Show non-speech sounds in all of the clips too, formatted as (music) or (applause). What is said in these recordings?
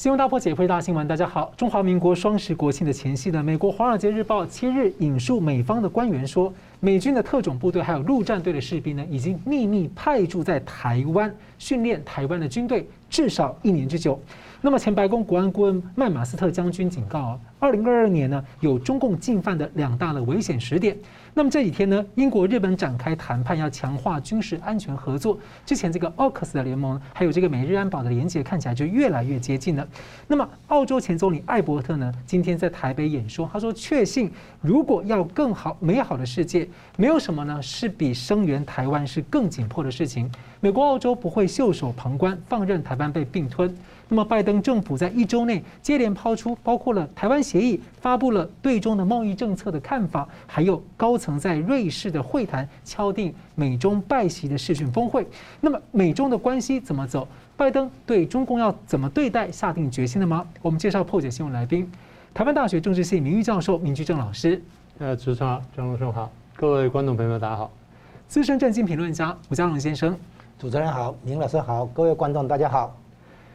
新闻大破解，回大新闻。大家好，中华民国双十国庆的前夕呢，美国《华尔街日报》七日引述美方的官员说，美军的特种部队还有陆战队的士兵呢，已经秘密派驻在台湾训练台湾的军队，至少一年之久。那么前白宫国安顾问麦马斯特将军警告啊，二零二二年呢，有中共进犯的两大的危险时点。那么这几天呢，英国、日本展开谈判，要强化军事安全合作。之前这个 AUKUS 的联盟，还有这个美日安保的连结，看起来就越来越接近了。那么澳洲前总理艾伯特呢，今天在台北演说，他说确信，如果要更好美好的世界，没有什么呢是比声援台湾是更紧迫的事情。美国、澳洲不会袖手旁观，放任台湾被并吞。那么，拜登政府在一周内接连抛出包括了台湾协议、发布了对中的贸易政策的看法，还有高层在瑞士的会谈敲定美中拜习的视讯峰会。那么，美中的关系怎么走？拜登对中共要怎么对待？下定决心了吗？我们介绍破解新闻来宾，台湾大学政治系名誉教授明居正老师。呃，主持人张荣生好，各位观众朋友大家好。资深政经评论家吴家龙先生，主持人好，明老师好，各位观众大家好。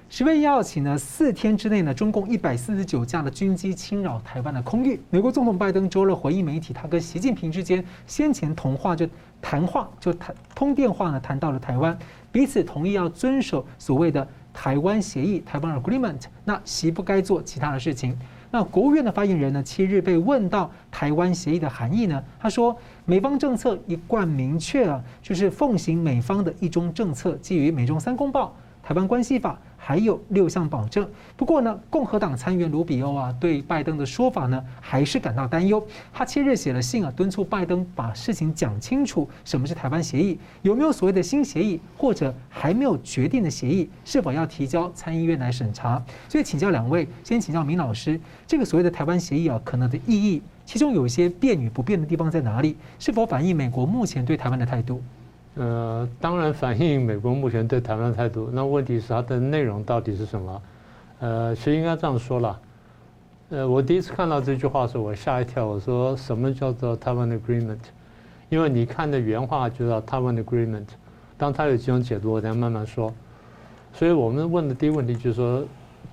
十月一号起呢，四天之内呢，中共一百四十九架的军机侵扰台湾的空域。美国总统拜登周二回应媒体，他跟习近平之间先前通话就谈话就谈通电话呢，谈到了台湾，彼此同意要遵守所谓的台湾协议（台湾 Agreement）。那习不该做其他的事情。那国务院的发言人呢，七日被问到台湾协议的含义呢，他说，美方政策一贯明确啊，就是奉行美方的一中政策，基于美中三公报、台湾关系法。还有六项保证。不过呢，共和党参议员卢比欧啊，对拜登的说法呢，还是感到担忧。他七日写了信啊，敦促拜登把事情讲清楚，什么是台湾协议，有没有所谓的新协议，或者还没有决定的协议，是否要提交参议院来审查？所以请教两位，先请教明老师，这个所谓的台湾协议啊，可能的意义，其中有一些变与不变的地方在哪里？是否反映美国目前对台湾的态度？呃，当然反映美国目前对台湾的态度。(laughs) 那问题是它的内容到底是什么？呃，其实应该这样说了。呃，我第一次看到这句话的时候，我吓一跳。我说什么叫做台湾 Agreement？因为你看的原话就叫台湾 Agreement。当它有几种解读，我再慢慢说。所以我们问的第一个问题就是说，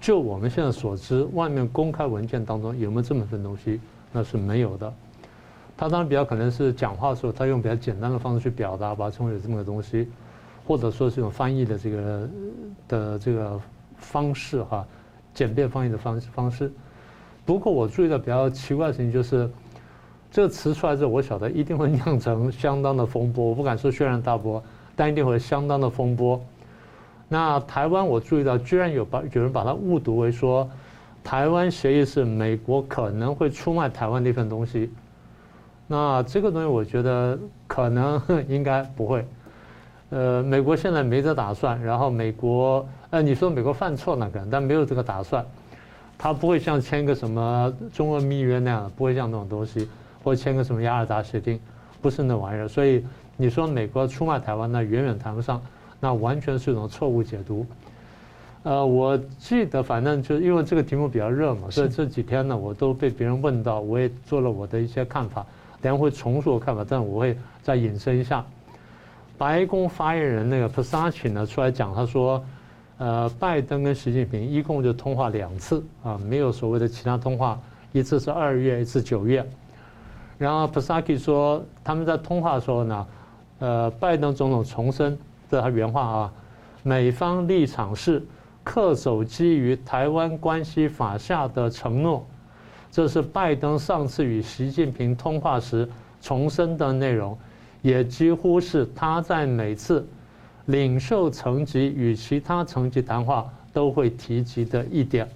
就我们现在所知，外面公开文件当中有没有这么份东西？那是没有的。他当然比较可能是讲话的时候，他用比较简单的方式去表达，把它称为有这么个东西，或者说是用翻译的这个的这个方式哈，简便翻译的方方式。不过我注意到比较奇怪的事情就是，这个词出来之后，我晓得一定会酿成相当的风波。我不敢说轩然大波，但一定会相当的风波。那台湾我注意到，居然有把有人把它误读为说，台湾协议是美国可能会出卖台湾的一份东西。那这个东西，我觉得可能 (laughs) 应该不会。呃，美国现在没这打算。然后美国，呃，你说美国犯错那个，但没有这个打算。他不会像签个什么中俄密约那样，不会像那种东西，或签个什么雅尔达协定，不是那玩意儿。所以你说美国出卖台湾，那远远谈不上，那完全是一种错误解读。呃，我记得反正就因为这个题目比较热嘛，所以这几天呢，我都被别人问到，我也做了我的一些看法。等下会重述我看法，但我会再引申一下。白宫发言人那个 Pasha 呢出来讲，他说，呃，拜登跟习近平一共就通话两次啊，没有所谓的其他通话，一次是二月，一次九月。然后 Pasha 说，他们在通话的时候呢，呃，拜登总统重申，这他原话啊，美方立场是恪守基于台湾关系法下的承诺。这是拜登上次与习近平通话时重申的内容，也几乎是他在每次领袖层级与其他层级谈话都会提及的一点。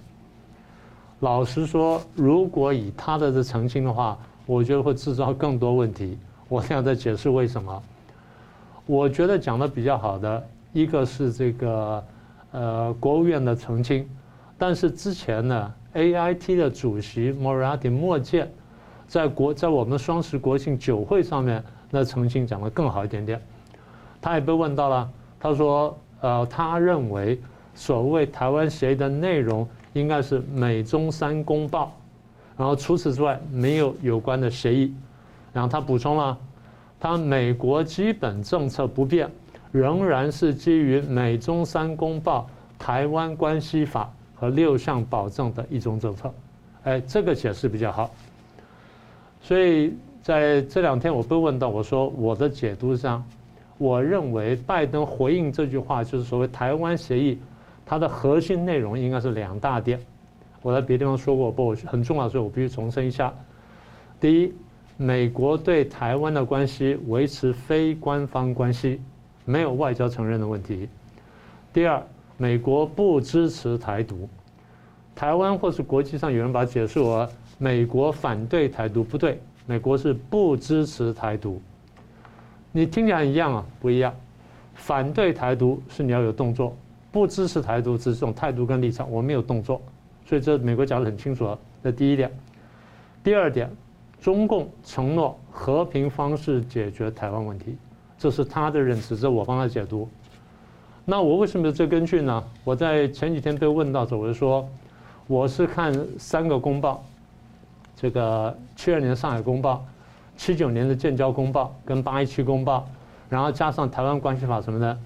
老实说，如果以他的这澄清的话，我觉得会制造更多问题。我现在在解释为什么。我觉得讲的比较好的一个是这个呃国务院的澄清，但是之前呢？A I T 的主席莫拉蒂莫健，在国在我们双十国庆酒会上面，那澄清讲得更好一点点。他也被问到了，他说：“呃，他认为所谓台湾协议的内容应该是美中三公报，然后除此之外没有有关的协议。”然后他补充了，他美国基本政策不变，仍然是基于美中三公报、台湾关系法。和六项保证的一中政策。哎，这个解释比较好。所以在这两天我被问到，我说我的解读是这样，我认为拜登回应这句话就是所谓台湾协议，它的核心内容应该是两大点。我在别地方说过，不很重要，所以我必须重申一下。第一，美国对台湾的关系维持非官方关系，没有外交承认的问题。第二，美国不支持台独。台湾或是国际上有人把它解释为美国反对台独，不对，美国是不支持台独。你听起来一样啊？不一样。反对台独是你要有动作，不支持台独只是这种态度跟立场，我没有动作。所以这美国讲得很清楚了。这第一点。第二点，中共承诺和平方式解决台湾问题，这是他的认知，这我帮他解读。那我为什么这根据呢？我在前几天被问到时候，我就说。我是看三个公报，这个七二年上海公报，七九年的建交公报跟八一七公报，然后加上台湾关系法什么的，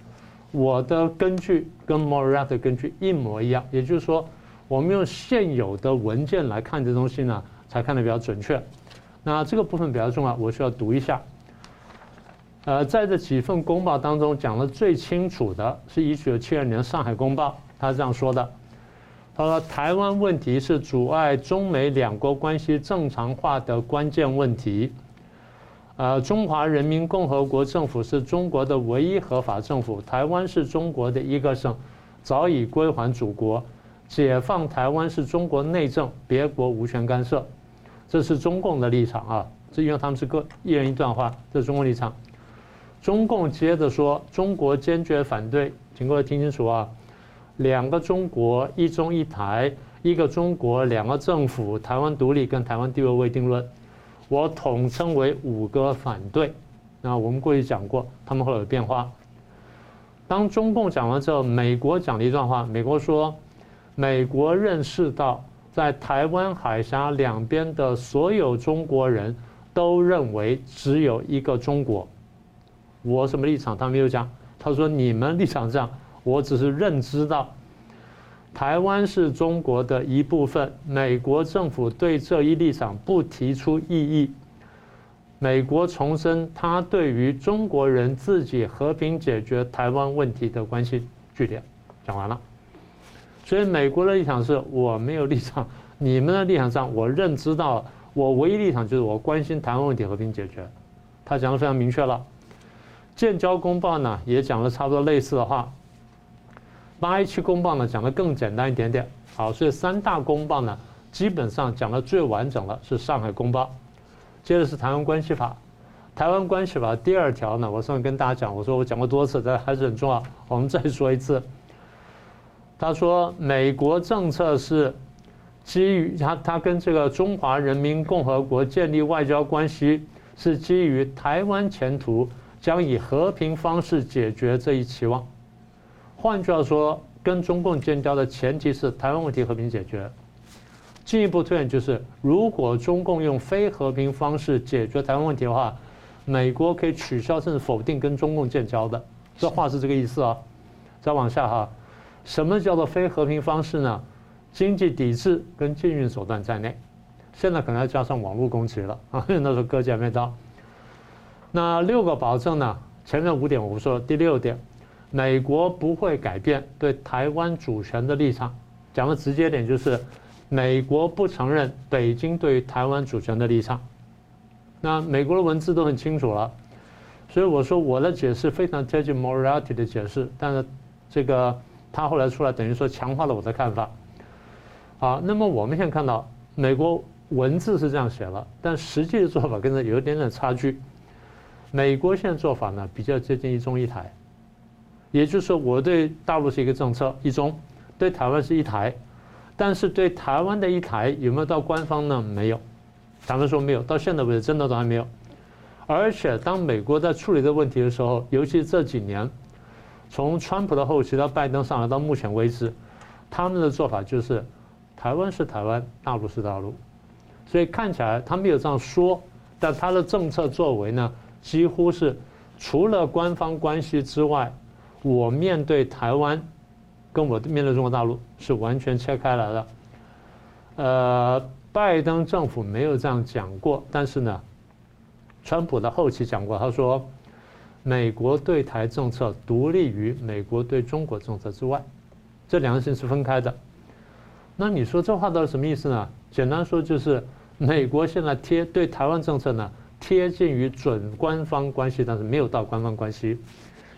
我的根据跟 m o r r a t 的根据一模一样，也就是说，我们用现有的文件来看这东西呢，才看得比较准确。那这个部分比较重要，我需要读一下。呃，在这几份公报当中，讲的最清楚的是一九七二年上海公报，他这样说的。他说：“台湾问题是阻碍中美两国关系正常化的关键问题。呃，中华人民共和国政府是中国的唯一合法政府，台湾是中国的一个省，早已归还祖国。解放台湾是中国内政，别国无权干涉。这是中共的立场啊！这因为他们是各一人一段话，这是中共立场。中共接着说，中国坚决反对，请各位听清楚啊！”两个中国，一中一台，一个中国，两个政府，台湾独立跟台湾地位未定论，我统称为五个反对。那我们过去讲过，他们会有变化。当中共讲完之后，美国讲了一段话，美国说，美国认识到在台湾海峡两边的所有中国人都认为只有一个中国。我什么立场？他没有讲。他说你们立场这样。我只是认知到，台湾是中国的一部分。美国政府对这一立场不提出异议。美国重申他对于中国人自己和平解决台湾问题的关心。句点讲完了。所以美国的立场是我没有立场，你们的立场上我认知到，我唯一立场就是我关心台湾问题和平解决。他讲的非常明确了。建交公报呢也讲了差不多类似的话。八一七公报呢讲的更简单一点点，好，所以三大公报呢基本上讲的最完整的是上海公报，接着是台湾关系法，台湾关系法第二条呢，我上次跟大家讲，我说我讲过多次，但还是很重要，我们再说一次。他说美国政策是基于他他跟这个中华人民共和国建立外交关系是基于台湾前途将以和平方式解决这一期望。换句话说，跟中共建交的前提是台湾问题和平解决。进一步推演就是，如果中共用非和平方式解决台湾问题的话，美国可以取消甚至否定跟中共建交的。这话是这个意思啊。再往下哈，什么叫做非和平方式呢？经济抵制跟禁运手段在内。现在可能要加上网络攻击了啊，(laughs) 那时候科技还没到。那六个保证呢？前面五点我不说了，第六点。美国不会改变对台湾主权的立场，讲的直接点就是，美国不承认北京对于台湾主权的立场。那美国的文字都很清楚了，所以我说我的解释非常接近 Moriarty 的解释，但是这个他后来出来等于说强化了我的看法。好，那么我们现在看到美国文字是这样写了，但实际的做法跟这有一点点差距。美国现在做法呢比较接近一中一台。也就是说，我对大陆是一个政策一中，对台湾是一台，但是对台湾的一台有没有到官方呢？没有，坦白说没有，到现在为止真的都还没有。而且当美国在处理这个问题的时候，尤其这几年，从川普的后期到拜登上来到目前为止，他们的做法就是台湾是台湾，大陆是大陆，所以看起来他没有这样说，但他的政策作为呢，几乎是除了官方关系之外。我面对台湾，跟我面对中国大陆是完全切开来的。呃，拜登政府没有这样讲过，但是呢，川普的后期讲过，他说，美国对台政策独立于美国对中国政策之外，这两个事是分开的。那你说这话到底什么意思呢？简单说就是，美国现在贴对台湾政策呢贴近于准官方关系，但是没有到官方关系。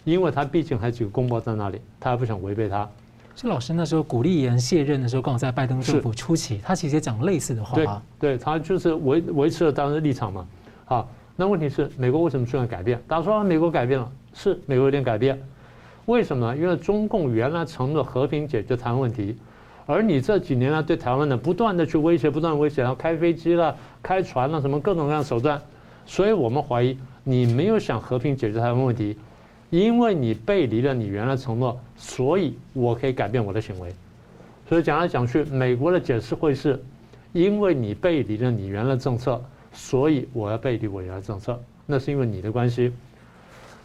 因为他毕竟还有几个公报在那里，他还不想违背他。是老师那时候鼓励言卸任的时候，刚好在拜登政府初期，他其实也讲类似的话。对，对他就是维维持了当时的立场嘛。好，那问题是美国为什么出现改变？大家说美国改变了，是美国有点改变。为什么呢？因为中共原来承诺和平解决台湾问题，而你这几年呢对台湾呢不断的去威胁，不断威胁，然后开飞机了、开船了，什么各种各样的手段，所以我们怀疑你没有想和平解决台湾问题。因为你背离了你原来承诺，所以我可以改变我的行为。所以讲来讲去，美国的解释会是：因为你背离了你原来政策，所以我要背离我原来政策。那是因为你的关系。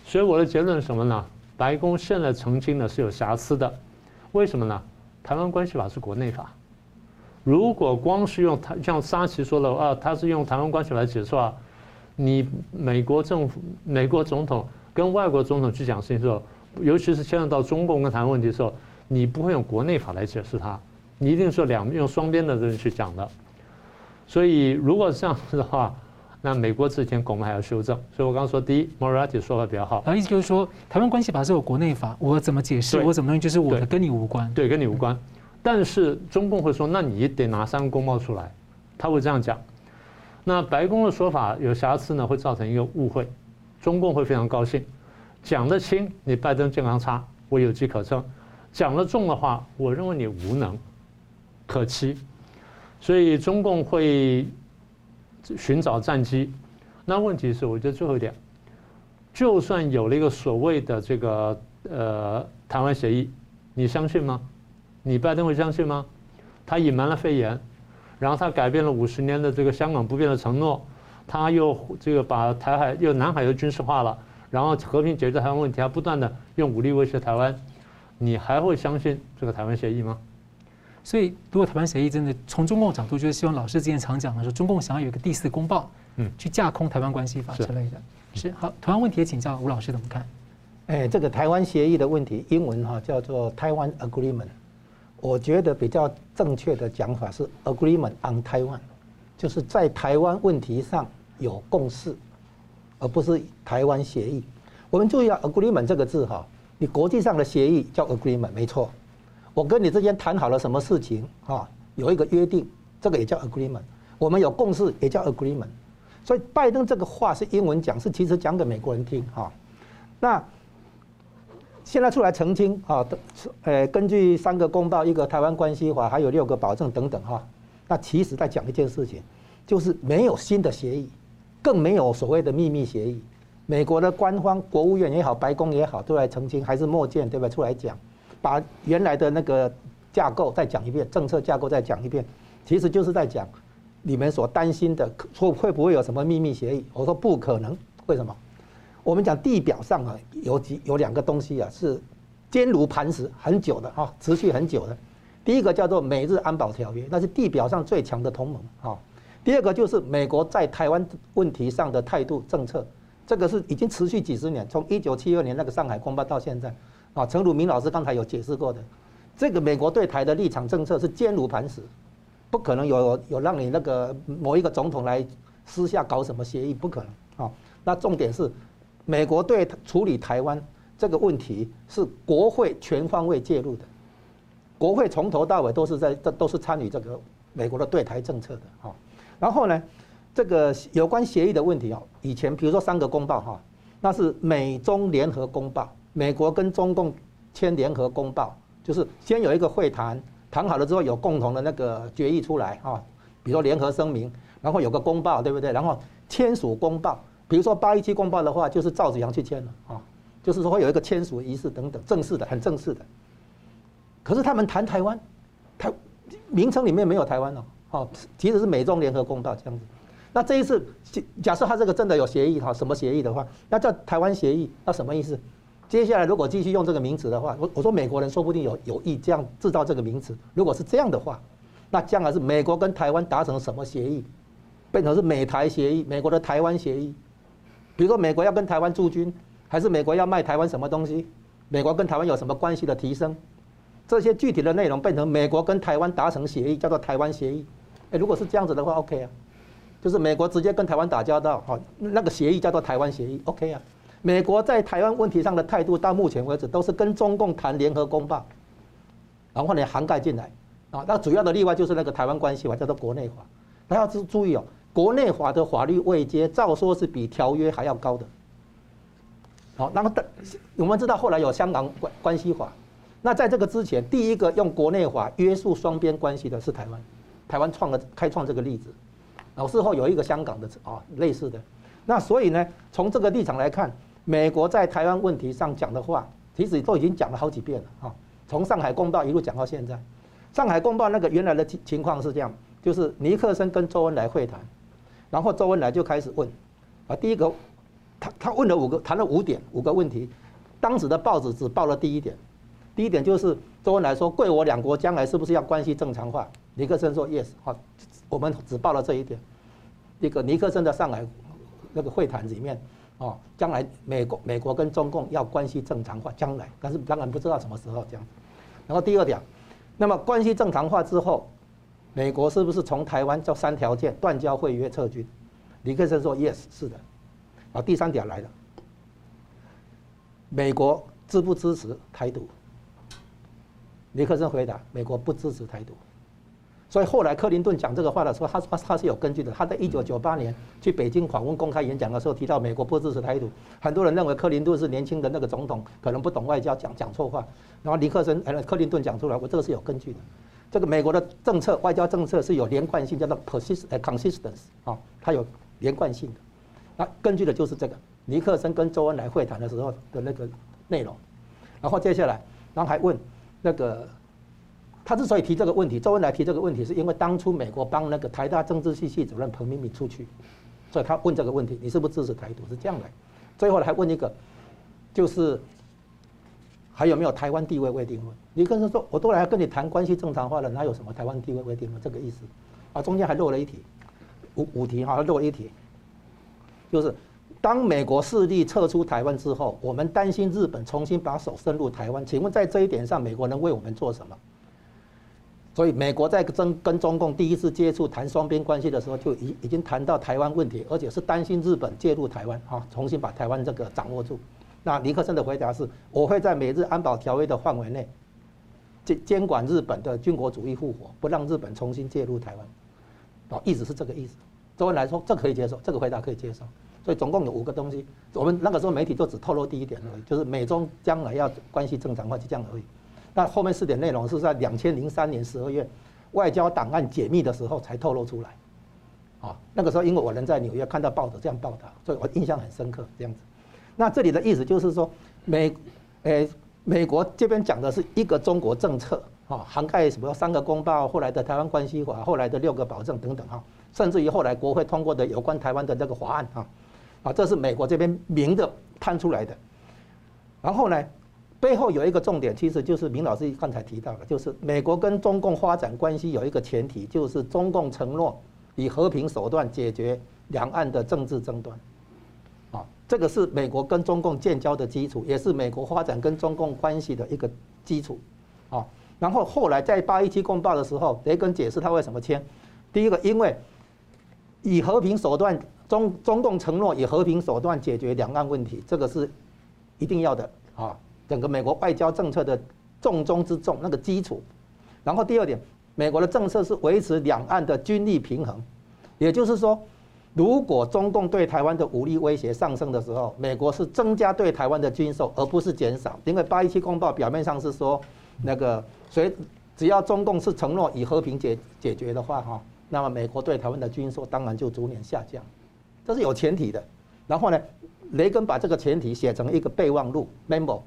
所以我的结论是什么呢？白宫现在澄清呢是有瑕疵的。为什么呢？台湾关系法是国内法。如果光是用台，像沙奇说的啊，他是用台湾关系法来解释啊，你美国政府、美国总统。跟外国总统去讲事情的时候，尤其是牵扯到中共跟台湾问题的时候，你不会用国内法来解释它，你一定是两用双边的人去讲的。所以如果是这样子的话，(laughs) 那美国之前恐怕还要修正。所以我刚刚说，第一，Moriarty 说法比较好。意思就是说，台湾关系法是有国内法，我怎么解释，我怎么东西就是我的，跟你无关。对，跟你无关。但是中共会说，那你得拿三个公报出来，他会这样讲。那白宫的说法有瑕疵呢，会造成一个误会。中共会非常高兴，讲得轻，你拜登健康差，我有机可乘；讲得重的话，我认为你无能可欺。所以中共会寻找战机。那问题是，我觉得最后一点，就算有了一个所谓的这个呃台湾协议，你相信吗？你拜登会相信吗？他隐瞒了肺炎，然后他改变了五十年的这个香港不变的承诺。他又这个把台海又南海又军事化了，然后和平解决台湾问题，还不断的用武力威胁台湾，你还会相信这个台湾协议吗？所以，如果台湾协议真的从中共角度，就是希望老师之前常讲的说，中共想要有一个第四公报，嗯，去架空台湾关系法之类的。是好，同样问题也请教吴老师怎么看？哎，这个台湾协议的问题，英文哈叫做台湾 Agreement，我觉得比较正确的讲法是 Agreement on Taiwan，就是在台湾问题上。有共识，而不是台湾协议。我们注意啊，agreement 这个字哈，你国际上的协议叫 agreement，没错。我跟你之间谈好了什么事情哈，有一个约定，这个也叫 agreement。我们有共识也叫 agreement。所以拜登这个话是英文讲，是其实讲给美国人听哈。那现在出来澄清啊，呃，根据三个公报、一个台湾关系法，还有六个保证等等哈。那其实在讲一件事情，就是没有新的协议。更没有所谓的秘密协议，美国的官方国务院也好，白宫也好，都来澄清，还是莫健对吧？出来讲，把原来的那个架构再讲一遍，政策架构再讲一遍，其实就是在讲你们所担心的，会会不会有什么秘密协议？我说不可能，为什么？我们讲地表上啊，有几有两个东西啊，是坚如磐石，很久的哈，持续很久的。第一个叫做美日安保条约，那是地表上最强的同盟啊。第二个就是美国在台湾问题上的态度政策，这个是已经持续几十年，从一九七二年那个上海公报到现在，啊，陈如明老师刚才有解释过的，这个美国对台的立场政策是坚如磐石，不可能有有让你那个某一个总统来私下搞什么协议，不可能啊。那重点是，美国对处理台湾这个问题是国会全方位介入的，国会从头到尾都是在这都是参与这个美国的对台政策的啊。然后呢，这个有关协议的问题哦，以前比如说三个公报哈，那是美中联合公报，美国跟中共签联合公报，就是先有一个会谈，谈好了之后有共同的那个决议出来啊，比如说联合声明，然后有个公报，对不对？然后签署公报，比如说八一七公报的话，就是赵紫阳去签了啊，就是说会有一个签署仪式等等，正式的，很正式的。可是他们谈台湾，台名称里面没有台湾哦。好，其实是美中联合公报这样子。那这一次，假设他这个真的有协议哈，什么协议的话，那叫台湾协议，那什么意思？接下来如果继续用这个名词的话，我我说美国人说不定有有意这样制造这个名词。如果是这样的话，那将来是美国跟台湾达成什么协议，变成是美台协议，美国的台湾协议。比如说美国要跟台湾驻军，还是美国要卖台湾什么东西？美国跟台湾有什么关系的提升？这些具体的内容变成美国跟台湾达成协议，叫做台湾协议。诶，如果是这样子的话，OK 啊，就是美国直接跟台湾打交道，好，那个协议叫做台湾协议，OK 啊。美国在台湾问题上的态度到目前为止都是跟中共谈联合公报，然后呢涵盖进来啊。那主要的例外就是那个台湾关系法叫做国内法，大家要注注意哦。国内法的法律位阶，照说是比条约还要高的。好，那么的我们知道后来有香港关关系法，那在这个之前，第一个用国内法约束双边关系的是台湾，台湾创了开创这个例子，然后事后有一个香港的啊类似的。那所以呢，从这个立场来看，美国在台湾问题上讲的话，其实都已经讲了好几遍了啊。从上海公报一路讲到现在，上海公报那个原来的情情况是这样，就是尼克森跟周恩来会谈。然后周恩来就开始问，啊，第一个，他他问了五个，谈了五点，五个问题，当时的报纸只报了第一点，第一点就是周恩来说，贵我两国将来是不是要关系正常化？尼克森说 yes，好，我们只报了这一点。一个尼克森的上海那个会谈里面，哦，将来美国美国跟中共要关系正常化，将来，但是当然不知道什么时候这样。然后第二点，那么关系正常化之后。美国是不是从台湾叫三条件断交、会约、撤军？尼克森说：“Yes，是的。”啊，第三点来了，美国支不支持台独？尼克森回答：“美国不支持台独。”所以后来克林顿讲这个话的时候，他说他是有根据的。他在一九九八年去北京访问公开演讲的时候提到美国不支持台独，很多人认为克林顿是年轻的那个总统，可能不懂外交，讲讲错话。然后尼克森呃克林顿讲出来，我这个是有根据的。这个美国的政策，外交政策是有连贯性，叫做 persist consistence 啊，它有连贯性的。那根据的就是这个尼克森跟周恩来会谈的时候的那个内容。然后接下来，然后还问那个他之所以提这个问题，周恩来提这个问题，是因为当初美国帮那个台大政治系系主任彭明敏出去，所以他问这个问题，你是不是支持台独？是这样的。最后还问一个，就是。还有没有台湾地位未定论？你跟他说，我都来跟你谈关系正常化了，哪有什么台湾地位未定论这个意思？啊，中间还漏了一题，五五题哈，漏了一题，就是当美国势力撤出台湾之后，我们担心日本重新把手伸入台湾，请问在这一点上，美国能为我们做什么？所以美国在跟跟中共第一次接触谈双边关系的时候，就已已经谈到台湾问题，而且是担心日本介入台湾啊，重新把台湾这个掌握住。那尼克森的回答是：我会在美日安保条约的范围内监监管日本的军国主义复活，不让日本重新介入台湾。哦，意思是这个意思。周恩来说，这可以接受，这个回答可以接受。所以总共有五个东西。我们那个时候媒体就只透露第一点而已，就是美中将来要关系正常化，就这样而已。那后面四点内容是在两千零三年十二月外交档案解密的时候才透露出来。啊，那个时候因为我人在纽约看到报纸这样报道，所以我印象很深刻，这样子。那这里的意思就是说，美，诶，美国这边讲的是一个中国政策，啊，涵盖什么三个公报，后来的台湾关系法，后来的六个保证等等，哈，甚至于后来国会通过的有关台湾的这个法案，啊，啊，这是美国这边明的摊出来的。然后呢，背后有一个重点，其实就是明老师刚才提到的，就是美国跟中共发展关系有一个前提，就是中共承诺以和平手段解决两岸的政治争端。啊这个是美国跟中共建交的基础，也是美国发展跟中共关系的一个基础，啊，然后后来在八一七公报的时候，雷根解释他为什么签，第一个，因为以和平手段，中中共承诺以和平手段解决两岸问题，这个是一定要的啊，整个美国外交政策的重中之重那个基础。然后第二点，美国的政策是维持两岸的军力平衡，也就是说。如果中共对台湾的武力威胁上升的时候，美国是增加对台湾的军售，而不是减少。因为八一七公报表面上是说，那个谁只要中共是承诺以和平解解决的话，哈，那么美国对台湾的军售当然就逐年下降，这是有前提的。然后呢，雷根把这个前提写成一个备忘录 memo，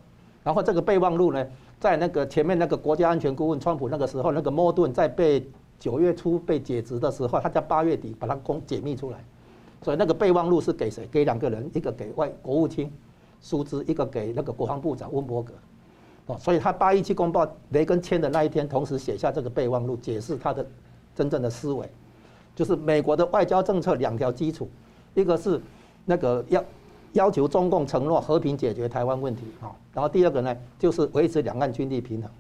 然后这个备忘录呢，在那个前面那个国家安全顾问川普那个时候，那个莫顿在被九月初被解职的时候，他在八月底把它公解密出来。所以那个备忘录是给谁？给两个人，一个给外国务卿，苏兹，一个给那个国防部长温伯格。哦，所以他八一七公报雷根签的那一天，同时写下这个备忘录，解释他的真正的思维，就是美国的外交政策两条基础，一个是那个要要求中共承诺和平解决台湾问题，啊，然后第二个呢就是维持两岸军力平衡，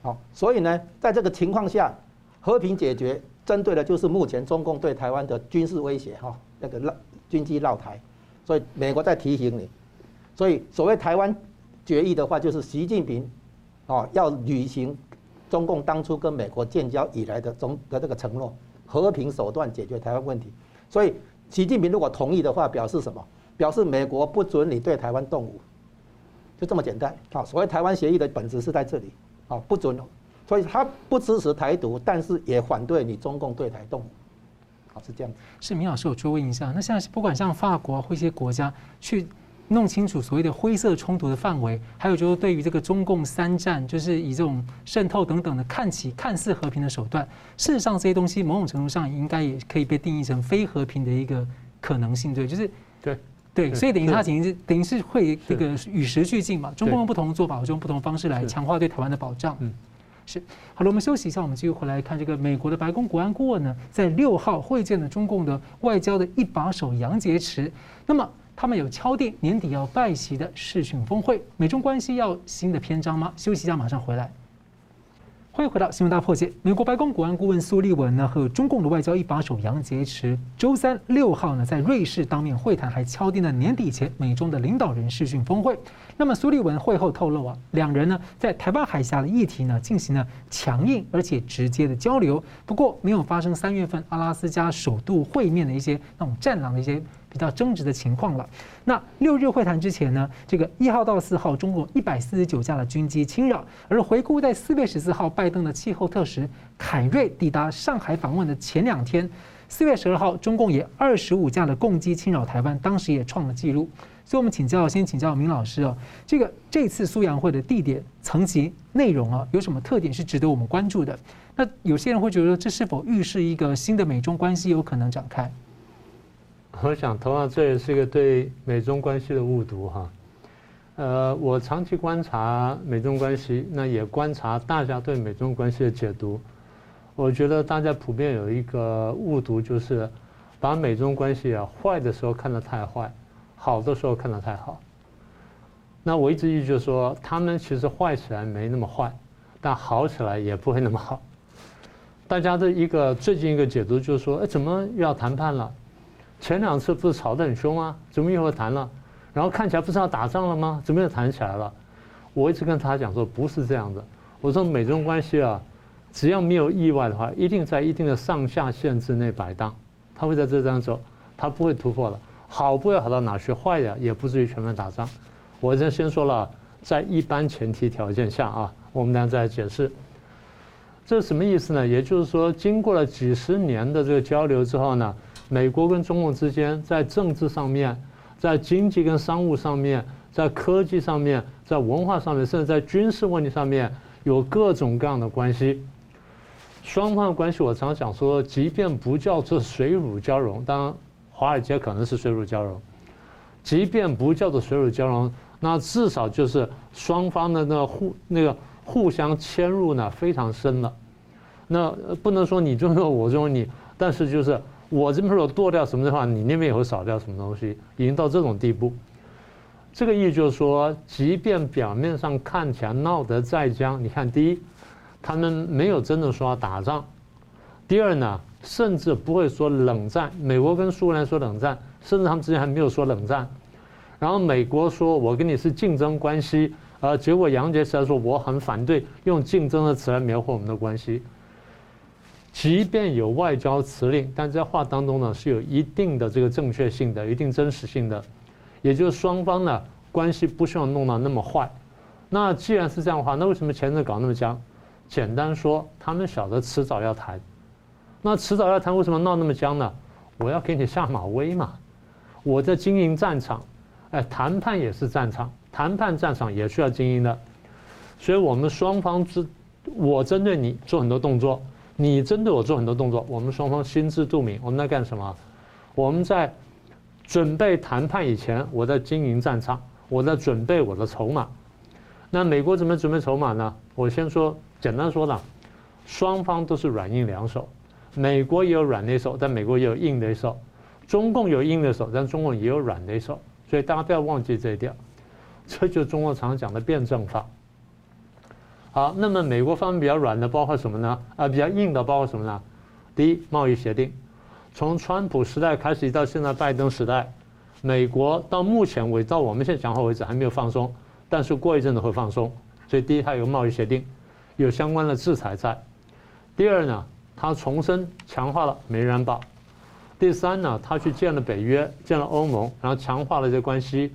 好，所以呢，在这个情况下，和平解决针对的就是目前中共对台湾的军事威胁，哈，那个绕军机绕台，所以美国在提醒你，所以所谓台湾。决议的话，就是习近平，哦，要履行中共当初跟美国建交以来的中的这个承诺，和平手段解决台湾问题。所以，习近平如果同意的话，表示什么？表示美国不准你对台湾动武，就这么简单。好，所谓台湾协议的本质是在这里，好，不准。所以他不支持台独，但是也反对你中共对台动武。好，是这样子。是明老师，我追问一下，那现在不管像法国或一些国家去。弄清楚所谓的灰色冲突的范围，还有就是对于这个中共三战，就是以这种渗透等等的看起看似和平的手段，事实上这些东西某种程度上应该也可以被定义成非和平的一个可能性，对，就是对对，所以等于他等于是等于是会这个与时俱进嘛，中共用不同的做法，我就用不同的方式来强化对台湾的保障。嗯，是好了，我们休息一下，我们继续回来看这个美国的白宫国安顾问呢，在六号会见了中共的外交的一把手杨洁篪，那么。他们有敲定年底要拜席的视讯峰会，美中关系要新的篇章吗？休息一下，马上回来。欢迎回到新闻大破解。美国白宫国安顾问苏利文呢，和中共的外交一把手杨洁篪，周三六号呢，在瑞士当面会谈，还敲定了年底前美中的领导人视讯峰会。那么苏利文会后透露啊，两人呢在台湾海峡的议题呢进行了强硬而且直接的交流，不过没有发生三月份阿拉斯加首度会面的一些那种战狼的一些。比较争执的情况了。那六日会谈之前呢，这个一号到四号，中共一百四十九架的军机侵扰。而回顾在四月十四号，拜登的气候特使凯瑞抵达上海访问的前两天，四月十二号，中共也二十五架的共机侵扰台湾，当时也创了纪录。所以，我们请教，先请教明老师哦，这个这次苏杨会的地点、层级、内容啊，有什么特点是值得我们关注的？那有些人会觉得，这是否预示一个新的美中关系有可能展开？我想，同样这也是一个对美中关系的误读哈。呃，我长期观察美中关系，那也观察大家对美中关系的解读。我觉得大家普遍有一个误读，就是把美中关系啊坏的时候看得太坏，好的时候看得太好。那我一直一直说，他们其实坏起来没那么坏，但好起来也不会那么好。大家的一个最近一个解读就是说，哎，怎么又要谈判了？前两次不是吵得很凶吗？怎么又会谈了？然后看起来不是要打仗了吗？怎么又谈起来了？我一直跟他讲说不是这样的。我说美中关系啊，只要没有意外的话，一定在一定的上下限之内摆荡，他会在这张走，他不会突破了。好不会好到哪去，坏的也不至于全面打仗。我这先说了，在一般前提条件下啊，我们俩再解释。这是什么意思呢？也就是说，经过了几十年的这个交流之后呢？美国跟中共之间，在政治上面，在经济跟商务上面，在科技上面，在文化上面，甚至在军事问题上面，有各种各样的关系。双方的关系，我常讲说，即便不叫做水乳交融，当然华尔街可能是水乳交融，即便不叫做水乳交融，那至少就是双方的那互那个互相迁入呢非常深了。那不能说你尊重我尊重你，但是就是。我这边如果剁掉什么的话，你那边也会少掉什么东西，已经到这种地步。这个意思就是说，即便表面上看起来闹得再僵，你看，第一，他们没有真的说要打仗；第二呢，甚至不会说冷战。美国跟苏联说冷战，甚至他们之间还没有说冷战。然后美国说我跟你是竞争关系，呃，结果杨洁篪说我很反对用竞争的词来描绘我们的关系。即便有外交辞令，但在话当中呢是有一定的这个正确性的、一定真实性的，也就是双方呢关系不希望弄到那么坏。那既然是这样的话，那为什么前阵搞那么僵？简单说，他们晓得迟早要谈。那迟早要谈，为什么闹那么僵呢？我要给你下马威嘛。我在经营战场，哎，谈判也是战场，谈判战场也需要经营的。所以我们双方之，我针对你做很多动作。你针对我做很多动作，我们双方心知肚明。我们在干什么？我们在准备谈判以前，我在经营战场；我在准备我的筹码。那美国怎么准备筹码呢？我先说，简单说了，双方都是软硬两手，美国也有软的一手，但美国也有硬的一手；中共有硬的手，但中共也有软的一手。所以大家不要忘记这一点，这就是中国常常讲的辩证法。好，那么美国方面比较软的包括什么呢？啊，比较硬的包括什么呢？第一，贸易协定，从川普时代开始到现在拜登时代，美国到目前为止到我们现在讲话为止还没有放松。但是过一阵子会放松，所以第一，它有贸易协定，有相关的制裁在；第二呢，它重申强化了美元保；第三呢，它去见了北约，见了欧盟，然后强化了这关系。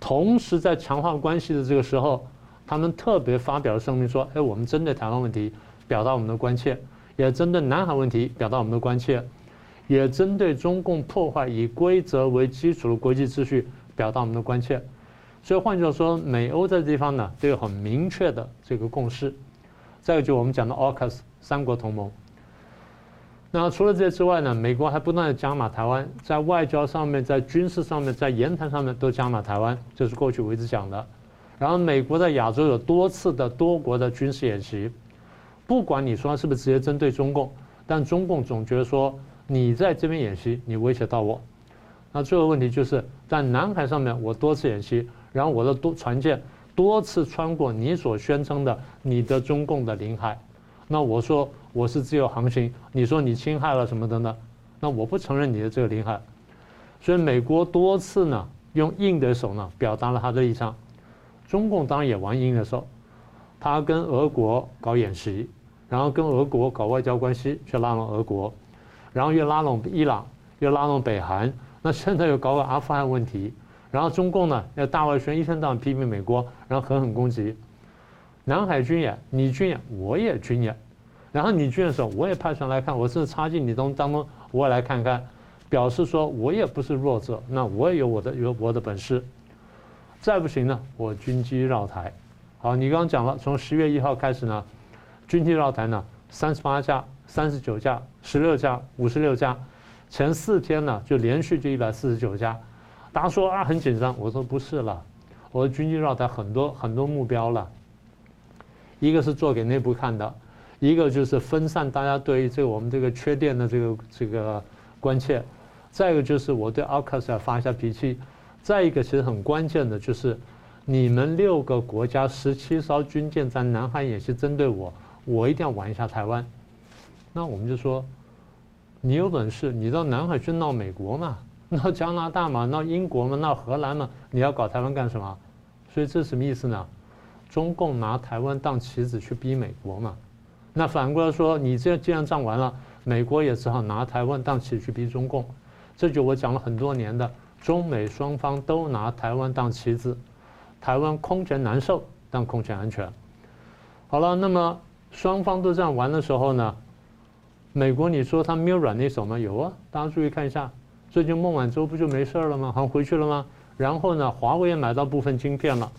同时在强化关系的这个时候，他们特别发表了声明说：“哎，我们针对台湾问题表达我们的关切，也针对南海问题表达我们的关切，也针对中共破坏以规则为基础的国际秩序表达我们的关切。”所以换句话说，美欧这地方呢，都有很明确的这个共识。再有就我们讲的 AUKUS 三国同盟。那除了这之外呢，美国还不断的加码台湾，在外交上面、在军事上面、在言谈上面都加码台湾，这是过去我一直讲的。然后美国在亚洲有多次的多国的军事演习，不管你说是不是直接针对中共，但中共总觉得说你在这边演习，你威胁到我。那最后问题就是在南海上面，我多次演习。然后我的多船舰多次穿过你所宣称的你的中共的领海，那我说我是自由航行，你说你侵害了什么的呢？那我不承认你的这个领海，所以美国多次呢用硬的手呢表达了他的立场，中共当然也玩硬的手，他跟俄国搞演习，然后跟俄国搞外交关系去拉拢俄国，然后又拉拢伊朗，又拉拢北韩，那现在又搞个阿富汗问题。然后中共呢要大外宣，一天到晚批评美国，然后狠狠攻击。南海军演，你军演，我也军演。然后你军演的时候，我也派船来看，我甚至插进你当当中，我也来看看，表示说我也不是弱者，那我也有我的有我的本事。再不行呢，我军机绕台。好，你刚刚讲了，从十月一号开始呢，军机绕台呢，三十八架、三十九架、十六架、五十六架，前四天呢就连续就一百四十九架。大家说啊，很紧张，我说不是了，我的军机绕台很多很多目标了，一个是做给内部看的，一个就是分散大家对于这个我们这个缺电的这个这个关切，再一个就是我对奥克斯发一下脾气，再一个其实很关键的就是你们六个国家十七艘军舰在南海演习针对我，我一定要玩一下台湾，那我们就说，你有本事你到南海去闹美国嘛。(laughs) 闹加拿大嘛，闹英国嘛，闹荷兰嘛，你要搞台湾干什么？所以这什么意思呢？中共拿台湾当棋子去逼美国嘛。那反过来说，你这既然仗完了，美国也只好拿台湾当棋子去逼中共。这就我讲了很多年的，中美双方都拿台湾当棋子，台湾空前难受，但空前安全。好了，那么双方都这样玩的时候呢，美国你说他没有软的一手吗？有啊，大家注意看一下。最近孟晚舟不就没事了吗？好像回去了吗？然后呢，华为也买到部分晶片了。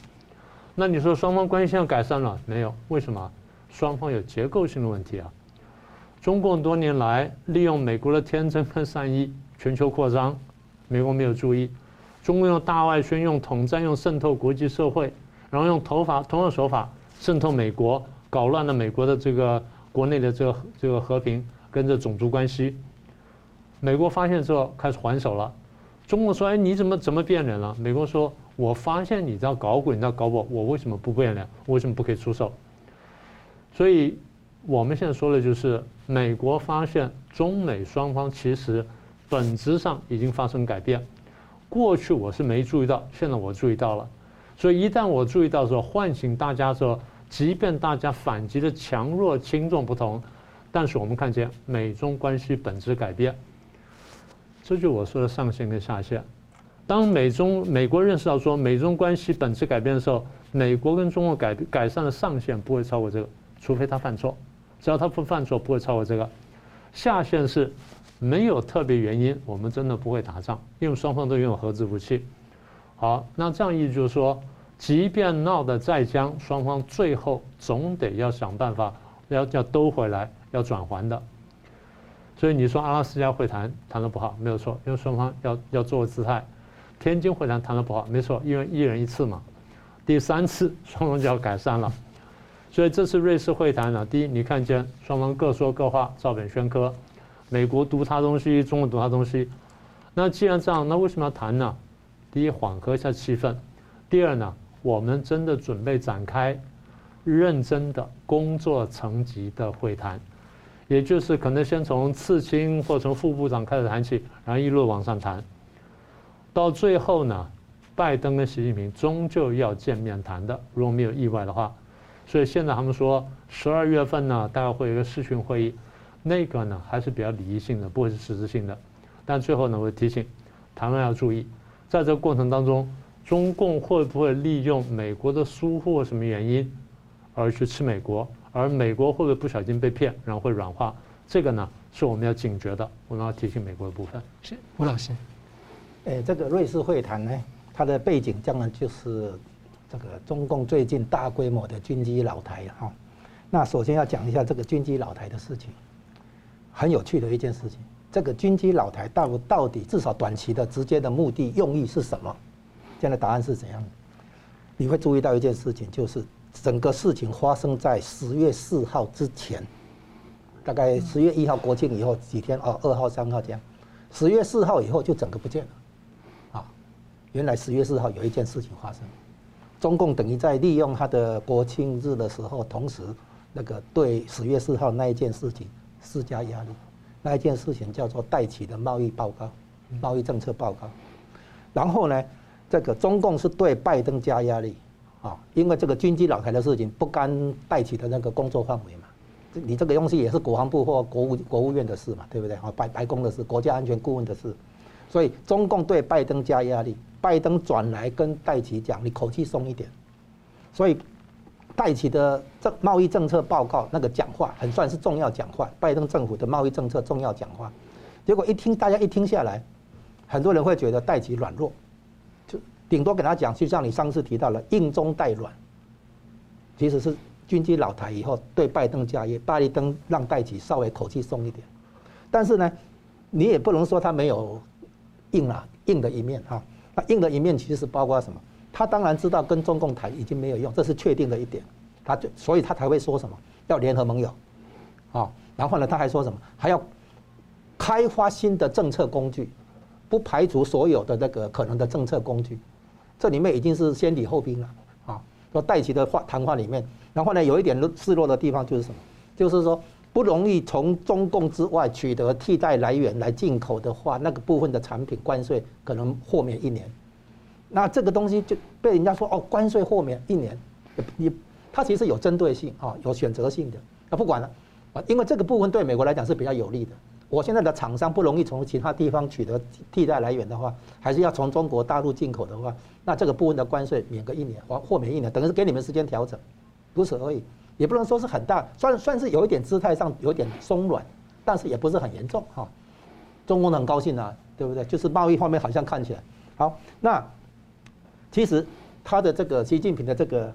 那你说双方关系现在改善了没有？为什么？双方有结构性的问题啊。中共多年来利用美国的天真跟善意，全球扩张，美国没有注意。中共用大外宣、用统战、用渗透国际社会，然后用头发同样手法渗透美国，搞乱了美国的这个国内的这个这个和平跟这种族关系。美国发现之后开始还手了，中国说：“哎，你怎么怎么变脸了？”美国说：“我发现你在搞鬼，你在搞我，我为什么不变脸？为什么不可以出手？”所以我们现在说的就是，美国发现中美双方其实本质上已经发生改变。过去我是没注意到，现在我注意到了。所以一旦我注意到的时候，唤醒大家之后，即便大家反击的强弱轻重不同，但是我们看见美中关系本质改变。这就我说的上限跟下限。当美中美国认识到说美中关系本质改变的时候，美国跟中国改改善的上限不会超过这个，除非他犯错。只要他不犯错，不会超过这个。下限是没有特别原因，我们真的不会打仗，因为双方都拥有核子武器。好，那这样意思就是说，即便闹得再僵，双方最后总得要想办法要要兜回来，要转还的。所以你说阿拉斯加会谈谈得不好，没有错，因为双方要要做姿态。天津会谈谈得不好，没错，因为一人一次嘛。第三次双方就要改善了，所以这次瑞士会谈呢，第一，你看见双方各说各话，照本宣科，美国读他东西，中国读他东西。那既然这样，那为什么要谈呢？第一，缓和一下气氛；第二呢，我们真的准备展开认真的工作层级的会谈。也就是可能先从次卿或从副部长开始谈起，然后一路往上谈，到最后呢，拜登跟习近平终究要见面谈的，如果没有意外的话。所以现在他们说十二月份呢，大概会有一个视讯会议，那个呢还是比较礼仪性的，不会是实质性的。但最后呢，我提醒台湾要注意，在这个过程当中，中共会不会利用美国的疏忽或什么原因而去吃美国？而美国会不会不小心被骗，然后会软化？这个呢，是我们要警觉的，我们要提醒美国的部分。是吴老师，诶，这个瑞士会谈呢，它的背景当然就是这个中共最近大规模的军机老台哈。那首先要讲一下这个军机老台的事情，很有趣的一件事情。这个军机老台到到底至少短期的直接的目的用意是什么？现在答案是怎样的？你会注意到一件事情，就是。整个事情发生在十月四号之前，大概十月一号国庆以后几天哦，二号、三号这样，十月四号以后就整个不见了，啊，原来十月四号有一件事情发生，中共等于在利用他的国庆日的时候，同时那个对十月四号那一件事情施加压力，那一件事情叫做戴琪的贸易报告，贸易政策报告，然后呢，这个中共是对拜登加压力。啊，因为这个军机老台的事情不干戴琪的那个工作范围嘛，你这个东西也是国防部或国务国务院的事嘛，对不对？啊，白白宫的事，国家安全顾问的事，所以中共对拜登加压力，拜登转来跟戴奇讲，你口气松一点。所以戴琪的这贸易政策报告那个讲话很算是重要讲话，拜登政府的贸易政策重要讲话，结果一听大家一听下来，很多人会觉得戴琪软弱。就顶多给他讲，就像你上次提到了，硬中带软，其实是军机老台以后对拜登加压，拜登让戴琪稍微口气松一点，但是呢，你也不能说他没有硬啊硬的一面哈，那硬的一面其实是包括什么？他当然知道跟中共谈已经没有用，这是确定的一点，他就所以他才会说什么要联合盟友，啊，然后呢他还说什么还要开发新的政策工具，不排除所有的那个可能的政策工具。这里面已经是先礼后兵了啊！说戴琪的话谈话里面，然后呢，有一点示弱的地方就是什么？就是说不容易从中共之外取得替代来源来进口的话，那个部分的产品关税可能豁免一年。那这个东西就被人家说哦，关税豁免一年，你它其实有针对性啊，有选择性的。那不管了啊，因为这个部分对美国来讲是比较有利的。我现在的厂商不容易从其他地方取得替代来源的话，还是要从中国大陆进口的话，那这个部分的关税免个一年，或豁免一年，等于是给你们时间调整，如此而已，也不能说是很大，算算是有一点姿态上有点松软，但是也不是很严重哈。中共很高兴啊，对不对？就是贸易方面好像看起来好，那其实他的这个习近平的这个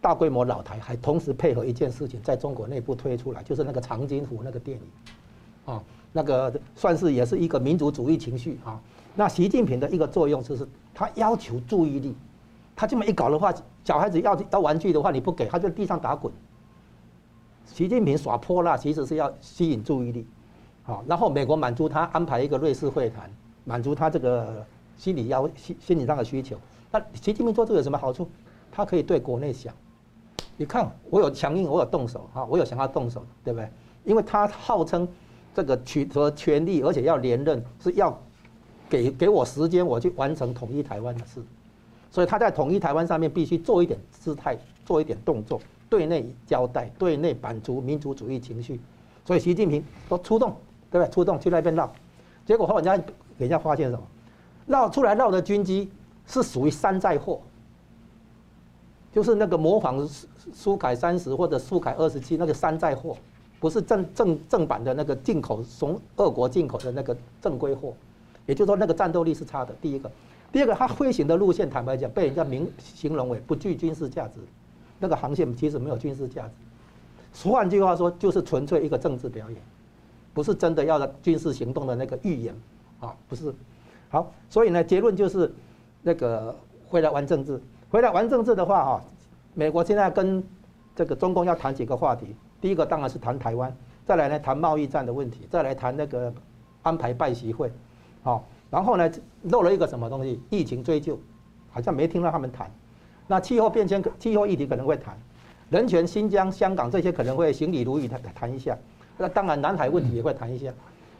大规模老台，还同时配合一件事情，在中国内部推出来，就是那个长津湖那个电影，啊。那个算是也是一个民族主义情绪啊。那习近平的一个作用就是，他要求注意力。他这么一搞的话，小孩子要要玩具的话，你不给，他就地上打滚。习近平耍泼辣，其实是要吸引注意力，好，然后美国满足他安排一个瑞士会谈，满足他这个心理要心心理上的需求。那习近平做这个有什么好处？他可以对国内想，你看我有强硬，我有动手啊，我有想要动手，对不对？因为他号称。这个取得权力，而且要连任，是要给给我时间，我去完成统一台湾的事。所以他在统一台湾上面必须做一点姿态，做一点动作，对内交代，对内满足民族主义情绪。所以习近平都出动，对不对？出动去那边绕，结果后人家给人家发现什么？绕出来绕的军机是属于山寨货，就是那个模仿苏苏凯三十或者苏凯二十七那个山寨货。不是正正正版的那个进口从俄国进口的那个正规货，也就是说那个战斗力是差的。第一个，第二个，它飞行的路线坦白讲被人家名形容为不具军事价值，那个航线其实没有军事价值。换句话说，就是纯粹一个政治表演，不是真的要军事行动的那个预演啊，不是。好，所以呢，结论就是那个回来玩政治，回来玩政治的话哈，美国现在跟这个中共要谈几个话题，第一个当然是谈台湾，再来呢谈贸易战的问题，再来谈那个安排拜习会，好，然后呢漏了一个什么东西，疫情追究，好像没听到他们谈，那气候变迁、气候议题可能会谈，人权、新疆、香港这些可能会行礼如仪谈谈一下，那当然南海问题也会谈一下。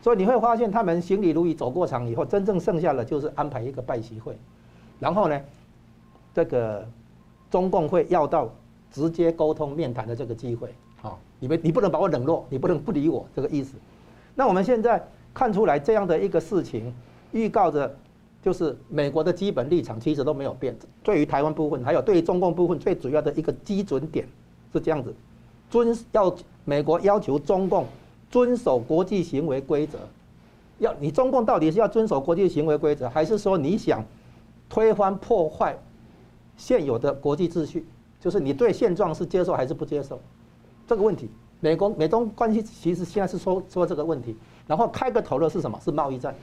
所以你会发现，他们行礼如仪走过场以后，真正剩下的就是安排一个拜习会，然后呢，这个中共会要到直接沟通面谈的这个机会。好，你们你不能把我冷落，你不能不理我，这个意思。那我们现在看出来这样的一个事情，预告着就是美国的基本立场其实都没有变。对于台湾部分，还有对于中共部分，最主要的一个基准点是这样子：遵要美国要求中共。遵守国际行为规则，要你中共到底是要遵守国际行为规则，还是说你想推翻破坏现有的国际秩序？就是你对现状是接受还是不接受？这个问题，美国美中关系其实现在是说说这个问题，然后开个头的是什么？是贸易战。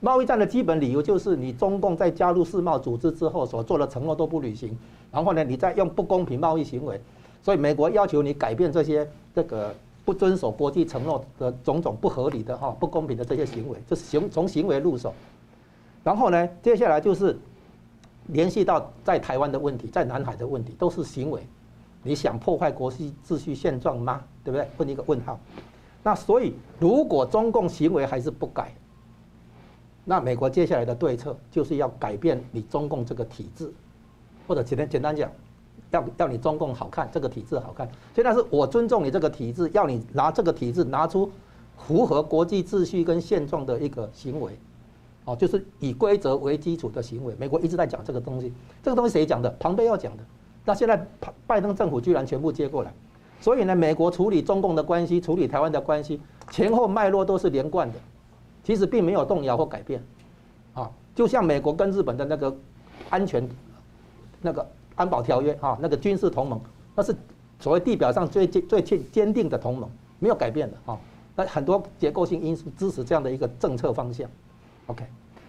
贸易战的基本理由就是你中共在加入世贸组织之后所做的承诺都不履行，然后呢，你再用不公平贸易行为，所以美国要求你改变这些这个。不遵守国际承诺的种种不合理的哈不公平的这些行为，就是行从行为入手，然后呢，接下来就是联系到在台湾的问题，在南海的问题，都是行为。你想破坏国际秩序现状吗？对不对？问你一个问号。那所以，如果中共行为还是不改，那美国接下来的对策就是要改变你中共这个体制，或者简单简单讲。要要你中共好看，这个体制好看。现在是我尊重你这个体制，要你拿这个体制拿出符合国际秩序跟现状的一个行为，哦，就是以规则为基础的行为。美国一直在讲这个东西，这个东西谁讲的？庞贝要讲的。那现在拜登政府居然全部接过来，所以呢，美国处理中共的关系，处理台湾的关系，前后脉络都是连贯的，其实并没有动摇或改变。啊，就像美国跟日本的那个安全那个。安保条约啊，那个军事同盟，那是所谓地表上最坚最坚定的同盟，没有改变的啊。那很多结构性因素支持这样的一个政策方向。OK，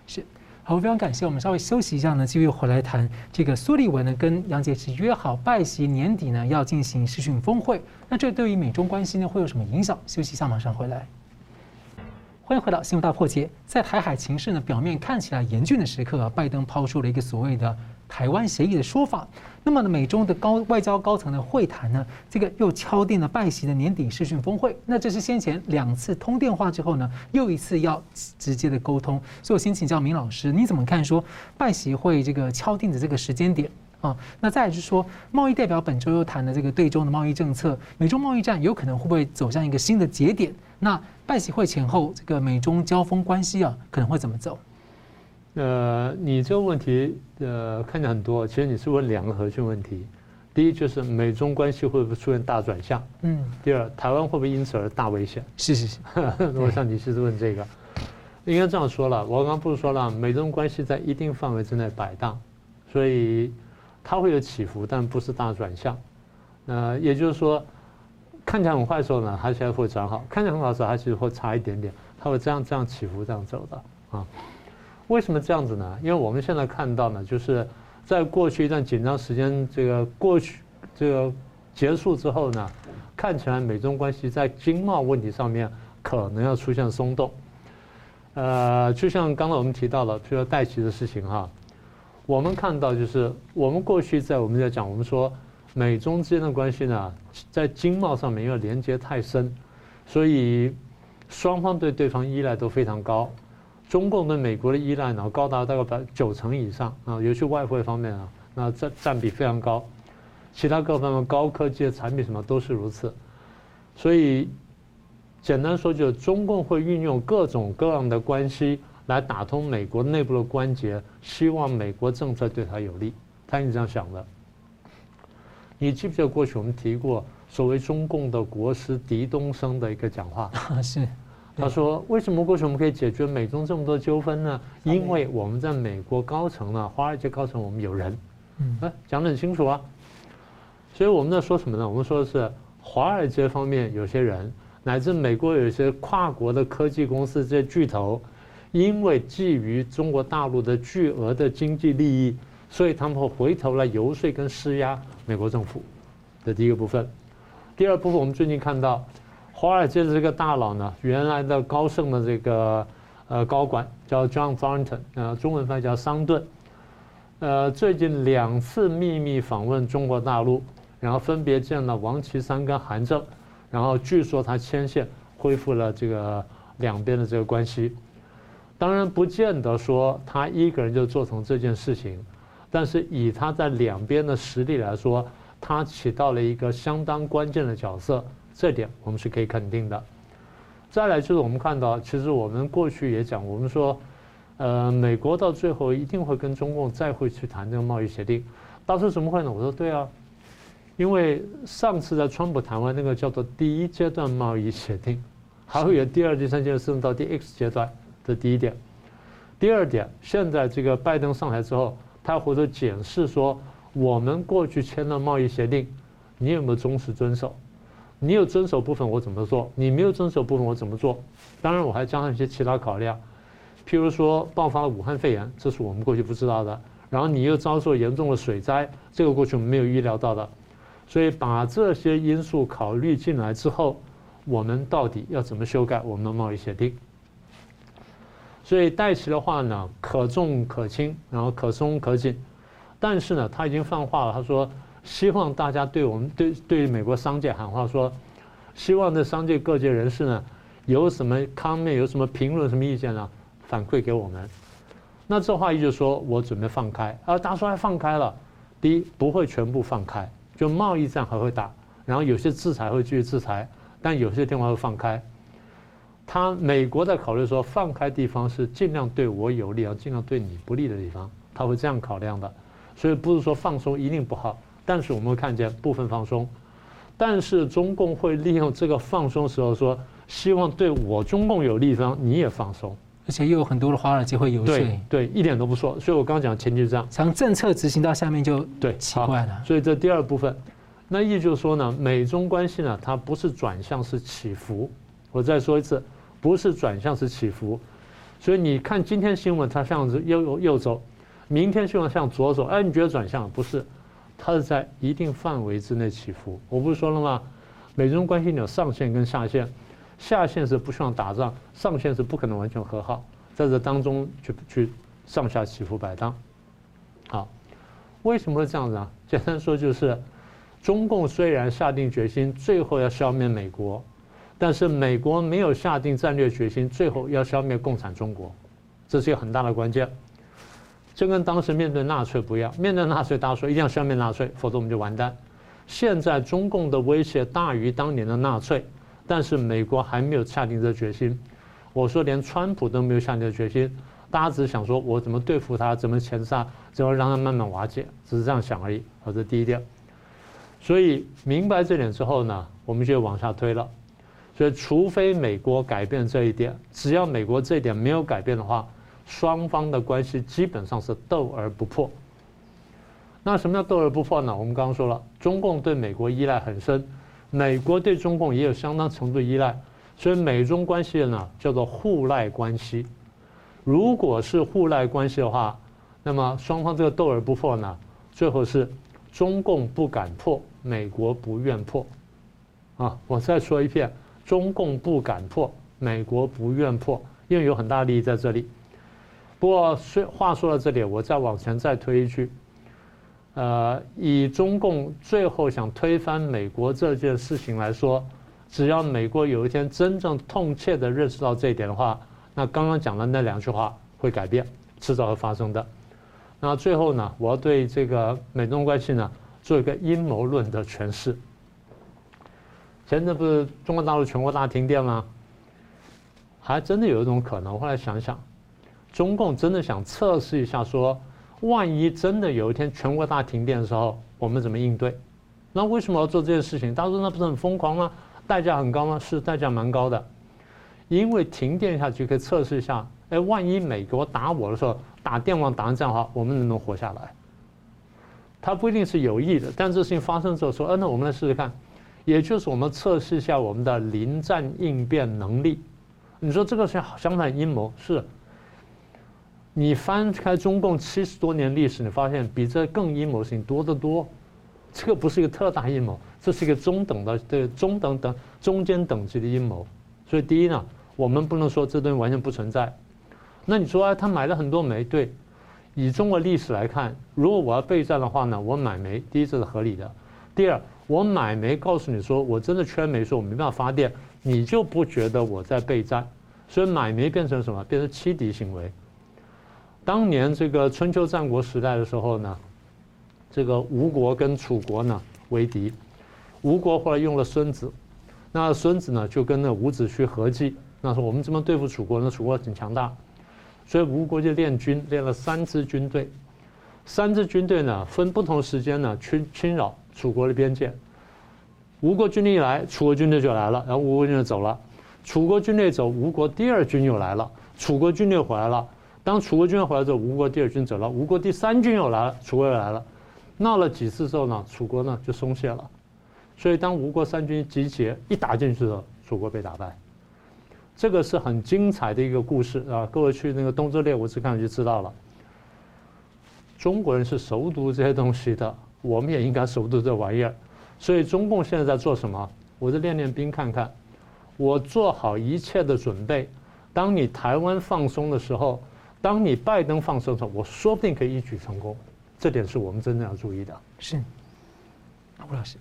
是好，非常感谢。我们稍微休息一下呢，继续回来谈这个苏立文呢跟杨洁篪约好拜席年底呢要进行视讯峰会，那这对于美中关系呢会有什么影响？休息一下，马上回来。欢迎回到新闻大破解，在台海情势呢表面看起来严峻的时刻啊，拜登抛出了一个所谓的。台湾协议的说法，那么呢，美中的高外交高层的会谈呢，这个又敲定了拜习的年底视讯峰会。那这是先前两次通电话之后呢，又一次要直接的沟通。所以我先请教明老师，你怎么看说拜习会这个敲定的这个时间点啊？那再来就是说，贸易代表本周又谈了这个对中的贸易政策，美中贸易战有可能会不会走向一个新的节点？那拜习会前后这个美中交锋关系啊，可能会怎么走？呃，你这个问题呃看见很多，其实你是问两个核心问题。第一就是美中关系会不会出现大转向？嗯。第二，台湾会不会因此而大危险？是是是。(laughs) 我想你是问这个，应该这样说了。我刚刚不是说了，美中关系在一定范围之内摆荡，所以它会有起伏，但不是大转向。呃，也就是说，看起来很坏的时候呢，它现在会转好；看起来很好的时候，它其实会差一点点，它会这样这样起伏这样走的啊。为什么这样子呢？因为我们现在看到呢，就是在过去一段紧张时间，这个过去这个结束之后呢，看起来美中关系在经贸问题上面可能要出现松动。呃，就像刚才我们提到了，比如说戴琪的事情哈，我们看到就是我们过去在我们在讲，我们说美中之间的关系呢，在经贸上面因为连接太深，所以双方对对方依赖都非常高。中共对美国的依赖呢，高达大概百九成以上啊，尤其外汇方面啊，那占占比非常高。其他各方面高科技的产品什么都是如此。所以简单说，就是中共会运用各种各样的关系来打通美国内部的关节，希望美国政策对他有利。他是这样想的。你记不记得过去我们提过所谓中共的国师狄东升的一个讲话？(laughs) 是。他说：“为什么过去我们可以解决美中这么多纠纷呢？因为我们在美国高层呢，华尔街高层我们有人，嗯，哎，讲得很清楚啊。所以我们在说什么呢？我们说的是华尔街方面有些人，乃至美国有一些跨国的科技公司这些巨头，因为觊觎中国大陆的巨额的经济利益，所以他们会回头来游说跟施压美国政府。这第一个部分。第二部分，我们最近看到，华尔街的这个大佬呢，原来的高盛的这个呃高管叫 John Thornton，呃，中文翻译叫桑顿，呃，最近两次秘密访问中国大陆，然后分别见了王岐山跟韩正，然后据说他牵线恢复了这个两边的这个关系。当然，不见得说他一个人就做成这件事情，但是以他在两边的实力来说，他起到了一个相当关键的角色，这点我们是可以肯定的。再来就是我们看到，其实我们过去也讲，我们说，呃，美国到最后一定会跟中共再会去谈这个贸易协定，当时候怎么会呢？我说对啊，因为上次在川普谈完那个叫做第一阶段贸易协定，还会有第二、第三阶段甚至到第 X 阶段。这第一点，第二点，现在这个拜登上台之后，他回头检视说，我们过去签的贸易协定，你有没有忠实遵守？你有遵守部分，我怎么做？你没有遵守部分，我怎么做？当然，我还加上一些其他考量，譬如说爆发了武汉肺炎，这是我们过去不知道的，然后你又遭受严重的水灾，这个过去我们没有预料到的，所以把这些因素考虑进来之后，我们到底要怎么修改我们的贸易协定？所以戴奇的话呢，可重可轻，然后可松可紧，但是呢，他已经放话了，他说希望大家对我们对对美国商界喊话说，希望这商界各界人士呢，有什么 comment，有什么评论，什么意见呢，反馈给我们。那这话意思就是说我准备放开，啊大家说还放开了，第一不会全部放开，就贸易战还会打，然后有些制裁会继续制裁，但有些地方会放开。他美国在考虑说，放开地方是尽量对我有利，而尽量对你不利的地方，他会这样考量的。所以不是说放松一定不好，但是我们会看见部分放松。但是中共会利用这个放松时候说，希望对我中共有利方你也放松，而且又有很多的华尔街会游说。对对，一点都不错。所以我刚刚讲前提是这样，从政策执行到下面就对奇怪了。所以这第二部分，那意思就是说呢，美中关系呢，它不是转向是起伏。我再说一次。不是转向是起伏，所以你看今天新闻它向右右走，明天新闻向左走，哎，你觉得转向不是？它是在一定范围之内起伏。我不是说了吗？美中关系有上限跟下限，下限是不希望打仗，上限是不可能完全和好，在这当中去去上下起伏摆荡。好，为什么会这样子啊？简单说就是，中共虽然下定决心最后要消灭美国。但是美国没有下定战略决心，最后要消灭共产中国，这是一个很大的关键。这跟当时面对纳粹不一样，面对纳粹大家说一定要消灭纳粹，否则我们就完蛋。现在中共的威胁大于当年的纳粹，但是美国还没有下定这决心。我说连川普都没有下定这决心，大家只是想说我怎么对付他，怎么钳杀，怎么让他慢慢瓦解，只是这样想而已。好，这第一点。所以明白这点之后呢，我们就往下推了。所以，除非美国改变这一点，只要美国这一点没有改变的话，双方的关系基本上是斗而不破。那什么叫斗而不破呢？我们刚刚说了，中共对美国依赖很深，美国对中共也有相当程度依赖，所以美中关系呢叫做互赖关系。如果是互赖关系的话，那么双方这个斗而不破呢，最后是中共不敢破，美国不愿破。啊，我再说一遍。中共不敢破，美国不愿破，因为有很大利益在这里。不过，说话说到这里，我再往前再推一句，呃，以中共最后想推翻美国这件事情来说，只要美国有一天真正痛切的认识到这一点的话，那刚刚讲的那两句话会改变，迟早会发生的。那最后呢，我要对这个美中关系呢做一个阴谋论的诠释。前阵不是中国大陆全国大停电吗？还真的有一种可能。后来想想，中共真的想测试一下，说万一真的有一天全国大停电的时候，我们怎么应对？那为什么要做这件事情？大家说那不是很疯狂吗？代价很高吗？是代价蛮高的，因为停电下去可以测试一下，哎，万一美国打我的时候打电网打成这样的话，我们能不能活下来？他不一定是有意的，但这事情发生之后说，嗯，那我们来试试看。也就是我们测试一下我们的临战应变能力。你说这个是相反阴谋，是你翻开中共七十多年历史，你发现比这更阴谋性多得多。这个不是一个特大阴谋，这是一个中等的、对中等等中间等级的阴谋。所以第一呢，我们不能说这东西完全不存在。那你说啊，他买了很多煤，对？以中国历史来看，如果我要备战的话呢，我买煤，第一这是合理的。第二，我买煤告诉你说我真的缺煤，说我没办法发电，你就不觉得我在备战。所以买煤变成什么？变成欺敌行为。当年这个春秋战国时代的时候呢，这个吴国跟楚国呢为敌，吴国后来用了孙子，那孙子呢就跟那伍子胥合计，那说我们怎么对付楚国呢？楚国挺强大，所以吴国就练军，练了三支军队，三支军队呢分不同时间呢侵侵扰楚国的边界。吴国军队一来，楚国军队就来了，然后吴国军队走了，楚国军队走，吴国第二军又来了，楚国军队回来了。当楚国军回来之后，吴国第二军走了，吴国第三军又来了，楚国又来了，闹了几次之后呢，楚国呢就松懈了。所以当吴国三军集结一打进去的时候，楚国被打败。这个是很精彩的一个故事啊！各位去那个东周列国志看就知道了。中国人是熟读这些东西的，我们也应该熟读这玩意儿。所以中共现在在做什么？我就练练兵看看，我做好一切的准备。当你台湾放松的时候。当你拜登放松的时候，我说不定可以一举成功，这点是我们真正要注意的。是，吴老师，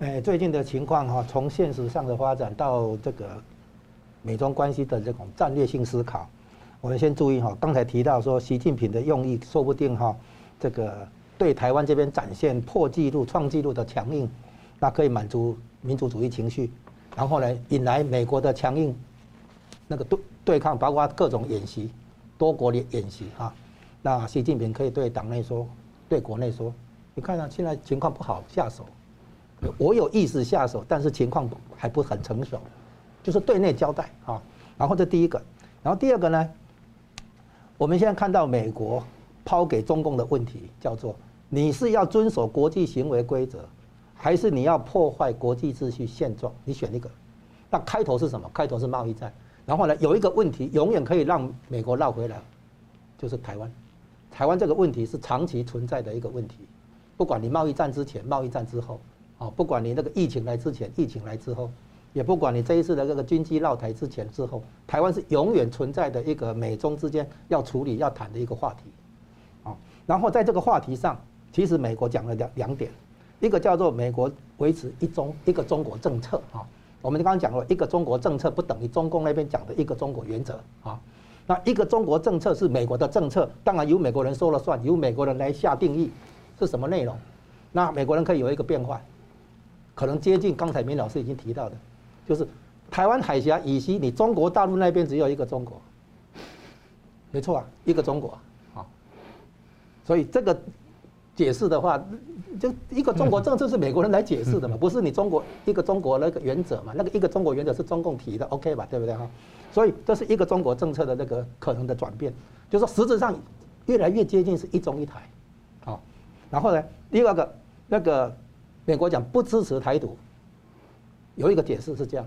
哎，最近的情况哈，从现实上的发展到这个美中关系的这种战略性思考，我们先注意哈。刚才提到说，习近平的用意说不定哈，这个对台湾这边展现破纪录、创纪录的强硬，那可以满足民族主义情绪，然后呢，引来美国的强硬那个对对抗，包括各种演习。多国的演习哈，那习近平可以对党内说，对国内说，你看啊，现在情况不好下手，我有意思下手，但是情况还不很成熟，就是对内交代啊。然后这第一个，然后第二个呢，我们现在看到美国抛给中共的问题叫做，你是要遵守国际行为规则，还是你要破坏国际秩序现状？你选一个。那开头是什么？开头是贸易战。然后呢，有一个问题永远可以让美国绕回来，就是台湾。台湾这个问题是长期存在的一个问题，不管你贸易战之前、贸易战之后，啊，不管你那个疫情来之前、疫情来之后，也不管你这一次的这个军机绕台之前之后，台湾是永远存在的一个美中之间要处理、要谈的一个话题。啊，然后在这个话题上，其实美国讲了两两点，一个叫做美国维持一中一个中国政策啊。我们刚刚讲了一个中国政策不等于中共那边讲的一个中国原则啊，那一个中国政策是美国的政策，当然由美国人说了算，由美国人来下定义是什么内容，那美国人可以有一个变化，可能接近刚才明老师已经提到的，就是台湾海峡以西，你中国大陆那边只有一个中国，没错啊，一个中国啊，所以这个。解释的话，就一个中国政策是美国人来解释的嘛，不是你中国一个中国那个原则嘛？那个一个中国原则是中共提的，OK 吧？对不对哈？所以这是一个中国政策的那个可能的转变，就是说实质上越来越接近是一中一台，好，然后呢，第二个那个美国讲不支持台独，有一个解释是这样，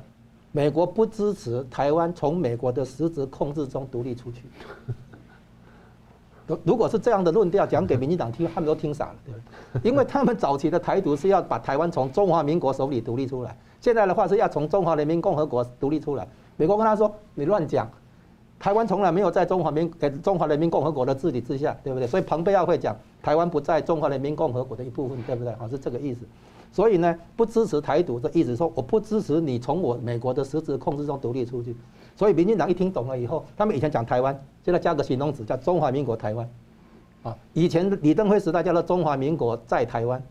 美国不支持台湾从美国的实质控制中独立出去。如果是这样的论调讲给民进党听，他们都听傻了，对不对？因为他们早期的台独是要把台湾从中华民国手里独立出来，现在的话是要从中华人民共和国独立出来。美国跟他说：“你乱讲，台湾从来没有在中华民给中华人民共和国的治理之下，对不对？”所以蓬佩奥会讲台湾不在中华人民共和国的一部分，对不对？好，是这个意思。所以呢，不支持台独的意思说，我不支持你从我美国的实质控制中独立出去。所以民进党一听懂了以后，他们以前讲台湾，现在加个形容词叫中华民国台湾，啊，以前李登辉时代叫做中华民国在台湾，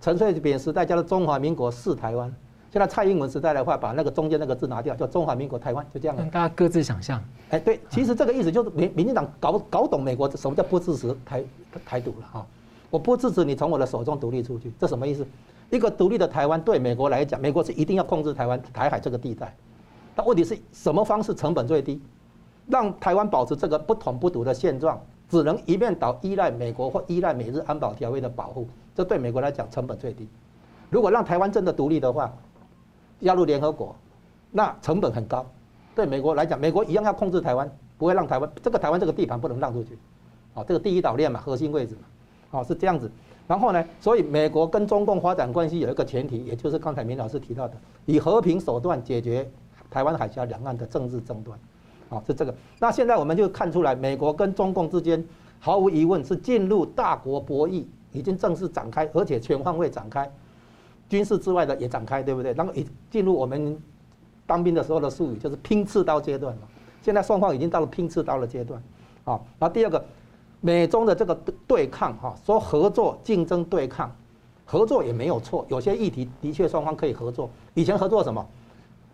陈水扁时代叫做中华民国是台湾，现在蔡英文时代的话，把那个中间那个字拿掉，叫中华民国台湾，就这样了。大家各自想象。哎，对，其实这个意思就是民民进党搞搞懂美国什么叫不支持台台独了哈，我不支持你从我的手中独立出去，这什么意思？一个独立的台湾对美国来讲，美国是一定要控制台湾台海这个地带。那问题是什么方式成本最低，让台湾保持这个不统不独的现状，只能一面倒依赖美国或依赖美日安保条约的保护，这对美国来讲成本最低。如果让台湾真的独立的话，加入联合国，那成本很高。对美国来讲，美国一样要控制台湾，不会让台湾这个台湾这个地盘不能让出去。啊，这个第一岛链嘛，核心位置嘛，哦，是这样子。然后呢，所以美国跟中共发展关系有一个前提，也就是刚才明老师提到的，以和平手段解决台湾海峡两岸的政治争端，啊，是这个。那现在我们就看出来，美国跟中共之间毫无疑问是进入大国博弈，已经正式展开，而且全方位展开，军事之外的也展开，对不对？然后已进入我们当兵的时候的术语，就是拼刺刀阶段了。现在双方已经到了拼刺刀的阶段，啊，然后第二个。美中的这个对抗，哈，说合作、竞争、对抗，合作也没有错，有些议题的确双方可以合作。以前合作什么？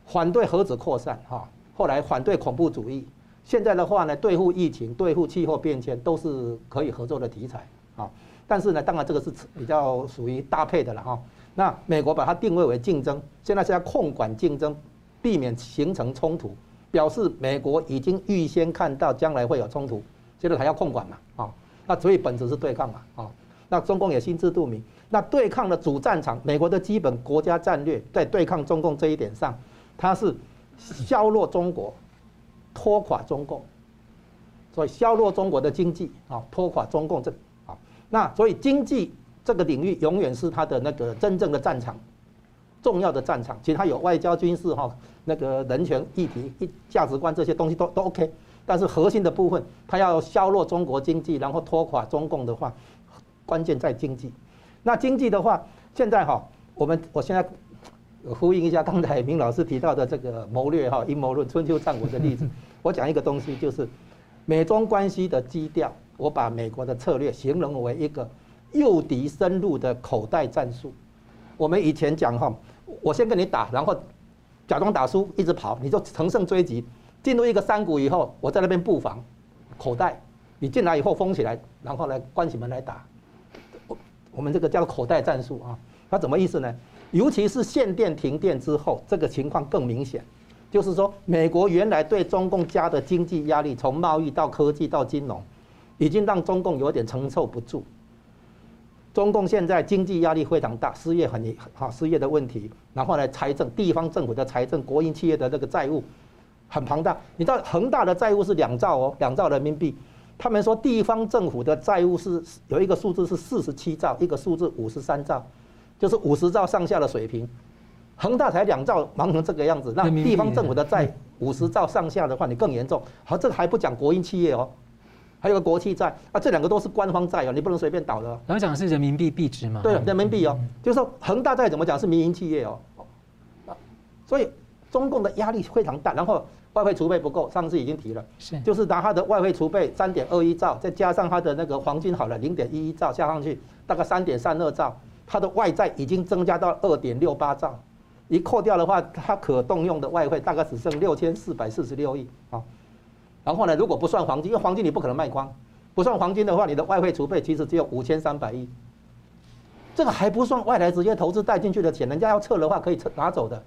反对核子扩散，哈，后来反对恐怖主义，现在的话呢，对付疫情、对付气候变迁都是可以合作的题材，啊，但是呢，当然这个是比较属于搭配的了，哈。那美国把它定位为竞争，现在是要控管竞争，避免形成冲突，表示美国已经预先看到将来会有冲突。现在还要控管嘛？啊，那所以本质是对抗嘛？啊，那中共也心知肚明。那对抗的主战场，美国的基本国家战略在对抗中共这一点上，它是削弱中国，拖垮中共。所以削弱中国的经济啊，拖垮中共这啊，那所以经济这个领域永远是它的那个真正的战场，重要的战场。其实它有外交、军事哈，那个人权议题、一价值观这些东西都都 OK。但是核心的部分，它要削弱中国经济，然后拖垮中共的话，关键在经济。那经济的话，现在哈，我们我现在呼应一下刚才明老师提到的这个谋略哈，阴谋论、春秋战国的例子。(laughs) 我讲一个东西，就是美中关系的基调。我把美国的策略形容为一个诱敌深入的口袋战术。我们以前讲哈，我先跟你打，然后假装打输，一直跑，你就乘胜追击。进入一个山谷以后，我在那边布防，口袋，你进来以后封起来，然后来关起门来打。我我们这个叫口袋战术啊，它怎么意思呢？尤其是限电停电之后，这个情况更明显。就是说，美国原来对中共加的经济压力，从贸易到科技到金融，已经让中共有点承受不住。中共现在经济压力非常大，失业很好，失业的问题，然后呢，财政地方政府的财政、国营企业的这个债务。很庞大，你知道恒大的债务是两兆哦，两兆人民币。他们说地方政府的债务是有一个数字是四十七兆，一个数字五十三兆，就是五十兆上下的水平。恒大才两兆，忙成这个样子，那地方政府的债五十兆上下的话，你更严重。好，这个还不讲国营企业哦，还有个国企债啊，这两个都是官方债哦，你不能随便倒的。然后讲的是人民币币值嘛？对，人民币哦，就是说恒大债怎么讲是民营企业哦，所以中共的压力非常大，然后。外汇储备不够，上次已经提了，是就是拿它的外汇储备三点二一兆，再加上它的那个黄金好了零点一一兆加上去，大概三点三二兆，它的外债已经增加到二点六八兆，一扣掉的话，它可动用的外汇大概只剩六千四百四十六亿啊。然后呢，如果不算黄金，因为黄金你不可能卖光，不算黄金的话，你的外汇储备其实只有五千三百亿，这个还不算外来直接投资带进去的钱，人家要撤的话可以撤拿走的。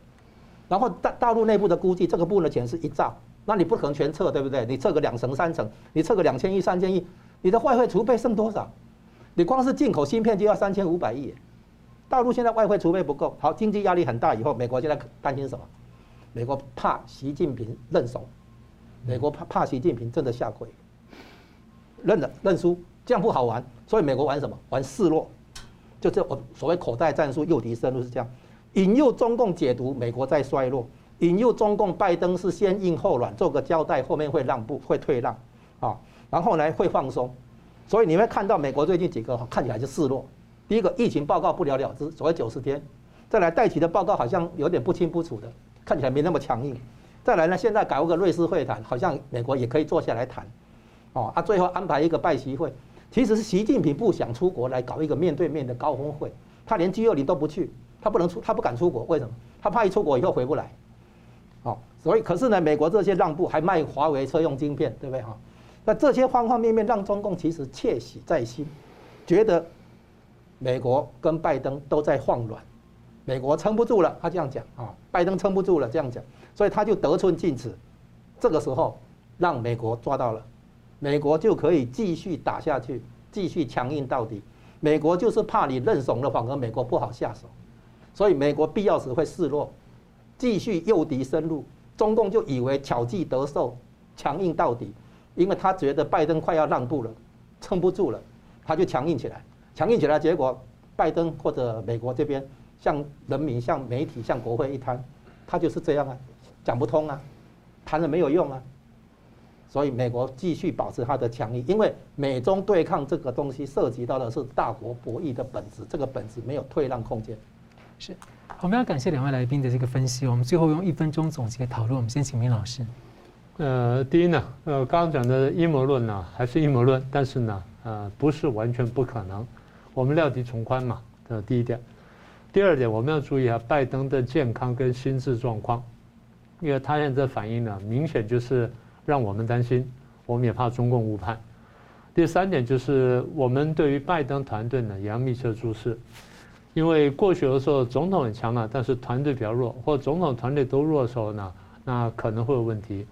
然后大大陆内部的估计，这个部分的钱是一兆，那你不可能全撤，对不对？你撤个两成三成，你撤个两千亿三千亿，你的外汇储备剩多少？你光是进口芯片就要三千五百亿。大陆现在外汇储备不够，好，经济压力很大，以后美国现在担心什么？美国怕习近平认怂，美国怕怕习近平真的下跪，认了认输，这样不好玩。所以美国玩什么？玩示弱，就这我所谓口袋战术，诱敌深入是这样。引诱中共解读美国在衰落，引诱中共拜登是先硬后软，做个交代，后面会让步，会退让，啊，然后呢会放松，所以你会看到美国最近几个看起来就示弱。第一个疫情报告不了了之，所谓九十天，再来戴奇的报告好像有点不清不楚的，看起来没那么强硬。再来呢，现在搞个瑞士会谈，好像美国也可以坐下来谈，哦，啊，最后安排一个拜习会，其实是习近平不想出国来搞一个面对面的高峰会，他连 G20 都不去。他不能出，他不敢出国，为什么？他怕一出国以后回不来。哦，所以可是呢，美国这些让步，还卖华为车用晶片，对不对哈？那这些方方面面让中共其实窃喜在心，觉得美国跟拜登都在放软，美国撑不住了，他这样讲啊，拜登撑不住了，这样讲，所以他就得寸进尺。这个时候让美国抓到了，美国就可以继续打下去，继续强硬到底。美国就是怕你认怂了，反而美国不好下手。所以美国必要时会示弱，继续诱敌深入，中共就以为巧计得受，强硬到底，因为他觉得拜登快要让步了，撑不住了，他就强硬起来，强硬起来，结果拜登或者美国这边向人民、向媒体、向国会一摊，他就是这样啊，讲不通啊，谈了没有用啊。所以美国继续保持它的强硬，因为美中对抗这个东西涉及到的是大国博弈的本质，这个本质没有退让空间。是，我们要感谢两位来宾的这个分析。我们最后用一分钟总结讨论。我们先请明老师。呃，第一呢，呃，刚刚讲的阴谋论呢，还是阴谋论，但是呢，呃，不是完全不可能。我们料敌从宽嘛，这是第一点。第二点，我们要注意啊，拜登的健康跟心智状况，因为他现在反应呢，明显就是。让我们担心，我们也怕中共误判。第三点就是，我们对于拜登团队呢也要密切注视，因为过去的时候总统很强了，但是团队比较弱，或总统团队都弱的时候呢，那可能会有问题。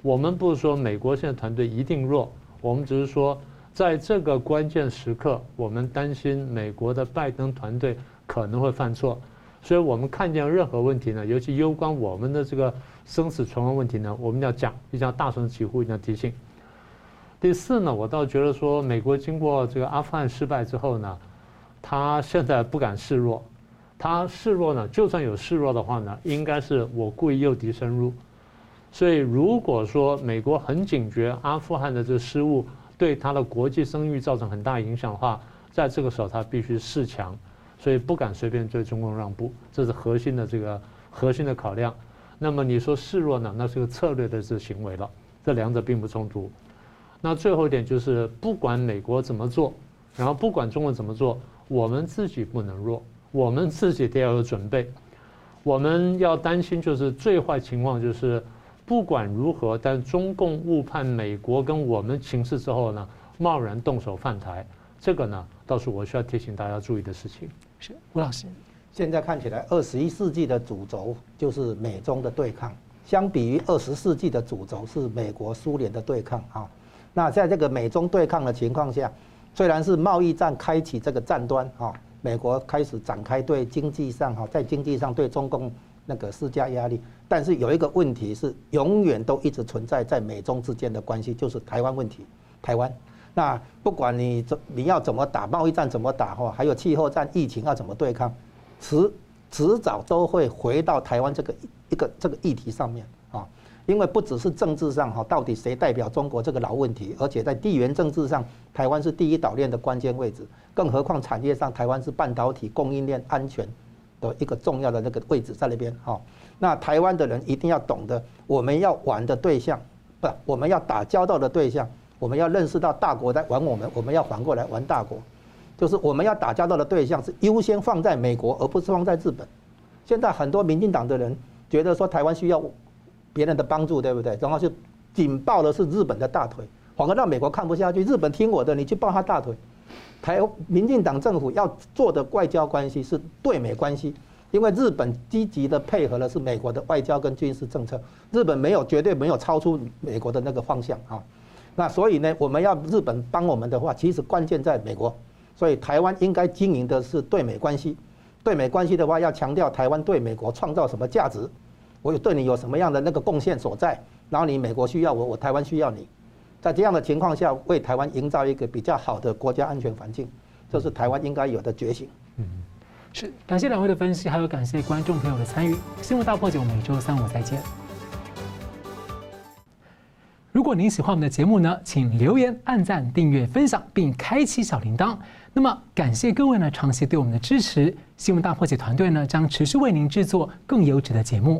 我们不是说美国现在团队一定弱，我们只是说在这个关键时刻，我们担心美国的拜登团队可能会犯错，所以我们看见任何问题呢，尤其攸关我们的这个。生死存亡问题呢，我们要讲，一定要大声疾呼，一定要提醒。第四呢，我倒觉得说，美国经过这个阿富汗失败之后呢，他现在不敢示弱，他示弱呢，就算有示弱的话呢，应该是我故意诱敌深入。所以如果说美国很警觉阿富汗的这个失误对他的国际声誉造成很大影响的话，在这个时候他必须示强，所以不敢随便对中共让步，这是核心的这个核心的考量。那么你说示弱呢？那是个策略的这行为了，这两者并不冲突。那最后一点就是，不管美国怎么做，然后不管中国怎么做，我们自己不能弱，我们自己得要有准备。我们要担心就是最坏情况就是，不管如何，但中共误判美国跟我们情势之后呢，贸然动手犯台，这个呢，倒是我需要提醒大家注意的事情。是吴老师。现在看起来，二十一世纪的主轴就是美中的对抗，相比于二十世纪的主轴是美国苏联的对抗啊。那在这个美中对抗的情况下，虽然是贸易战开启这个战端啊，美国开始展开对经济上哈，在经济上对中共那个施加压力，但是有一个问题是永远都一直存在在美中之间的关系，就是台湾问题。台湾，那不管你怎你要怎么打贸易战怎么打哈，还有气候战、疫情要怎么对抗。迟迟早都会回到台湾这个一个这个议题上面啊，因为不只是政治上哈，到底谁代表中国这个老问题，而且在地缘政治上，台湾是第一岛链的关键位置，更何况产业上，台湾是半导体供应链安全的一个重要的那个位置在那边哈。那台湾的人一定要懂得，我们要玩的对象，不，我们要打交道的对象，我们要认识到大国在玩我们，我们要反过来玩大国。就是我们要打交道的对象是优先放在美国，而不是放在日本。现在很多民进党的人觉得说台湾需要别人的帮助，对不对？然后就紧抱的是日本的大腿，反而让美国看不下去。日本听我的，你去抱他大腿。台民进党政府要做的外交关系是对美关系，因为日本积极的配合的是美国的外交跟军事政策，日本没有绝对没有超出美国的那个方向啊。那所以呢，我们要日本帮我们的话，其实关键在美国。所以台湾应该经营的是对美关系，对美关系的话，要强调台湾对美国创造什么价值，我有对你有什么样的那个贡献所在，然后你美国需要我，我台湾需要你，在这样的情况下，为台湾营造一个比较好的国家安全环境，这是台湾应该有的觉醒。嗯，是，感谢两位的分析，还有感谢观众朋友的参与。新闻大破解，我们每周三五再见。如果您喜欢我们的节目呢，请留言、按赞、订阅、分享，并开启小铃铛。那么，感谢各位呢长期对我们的支持。新闻大破解团队呢将持续为您制作更优质的节目。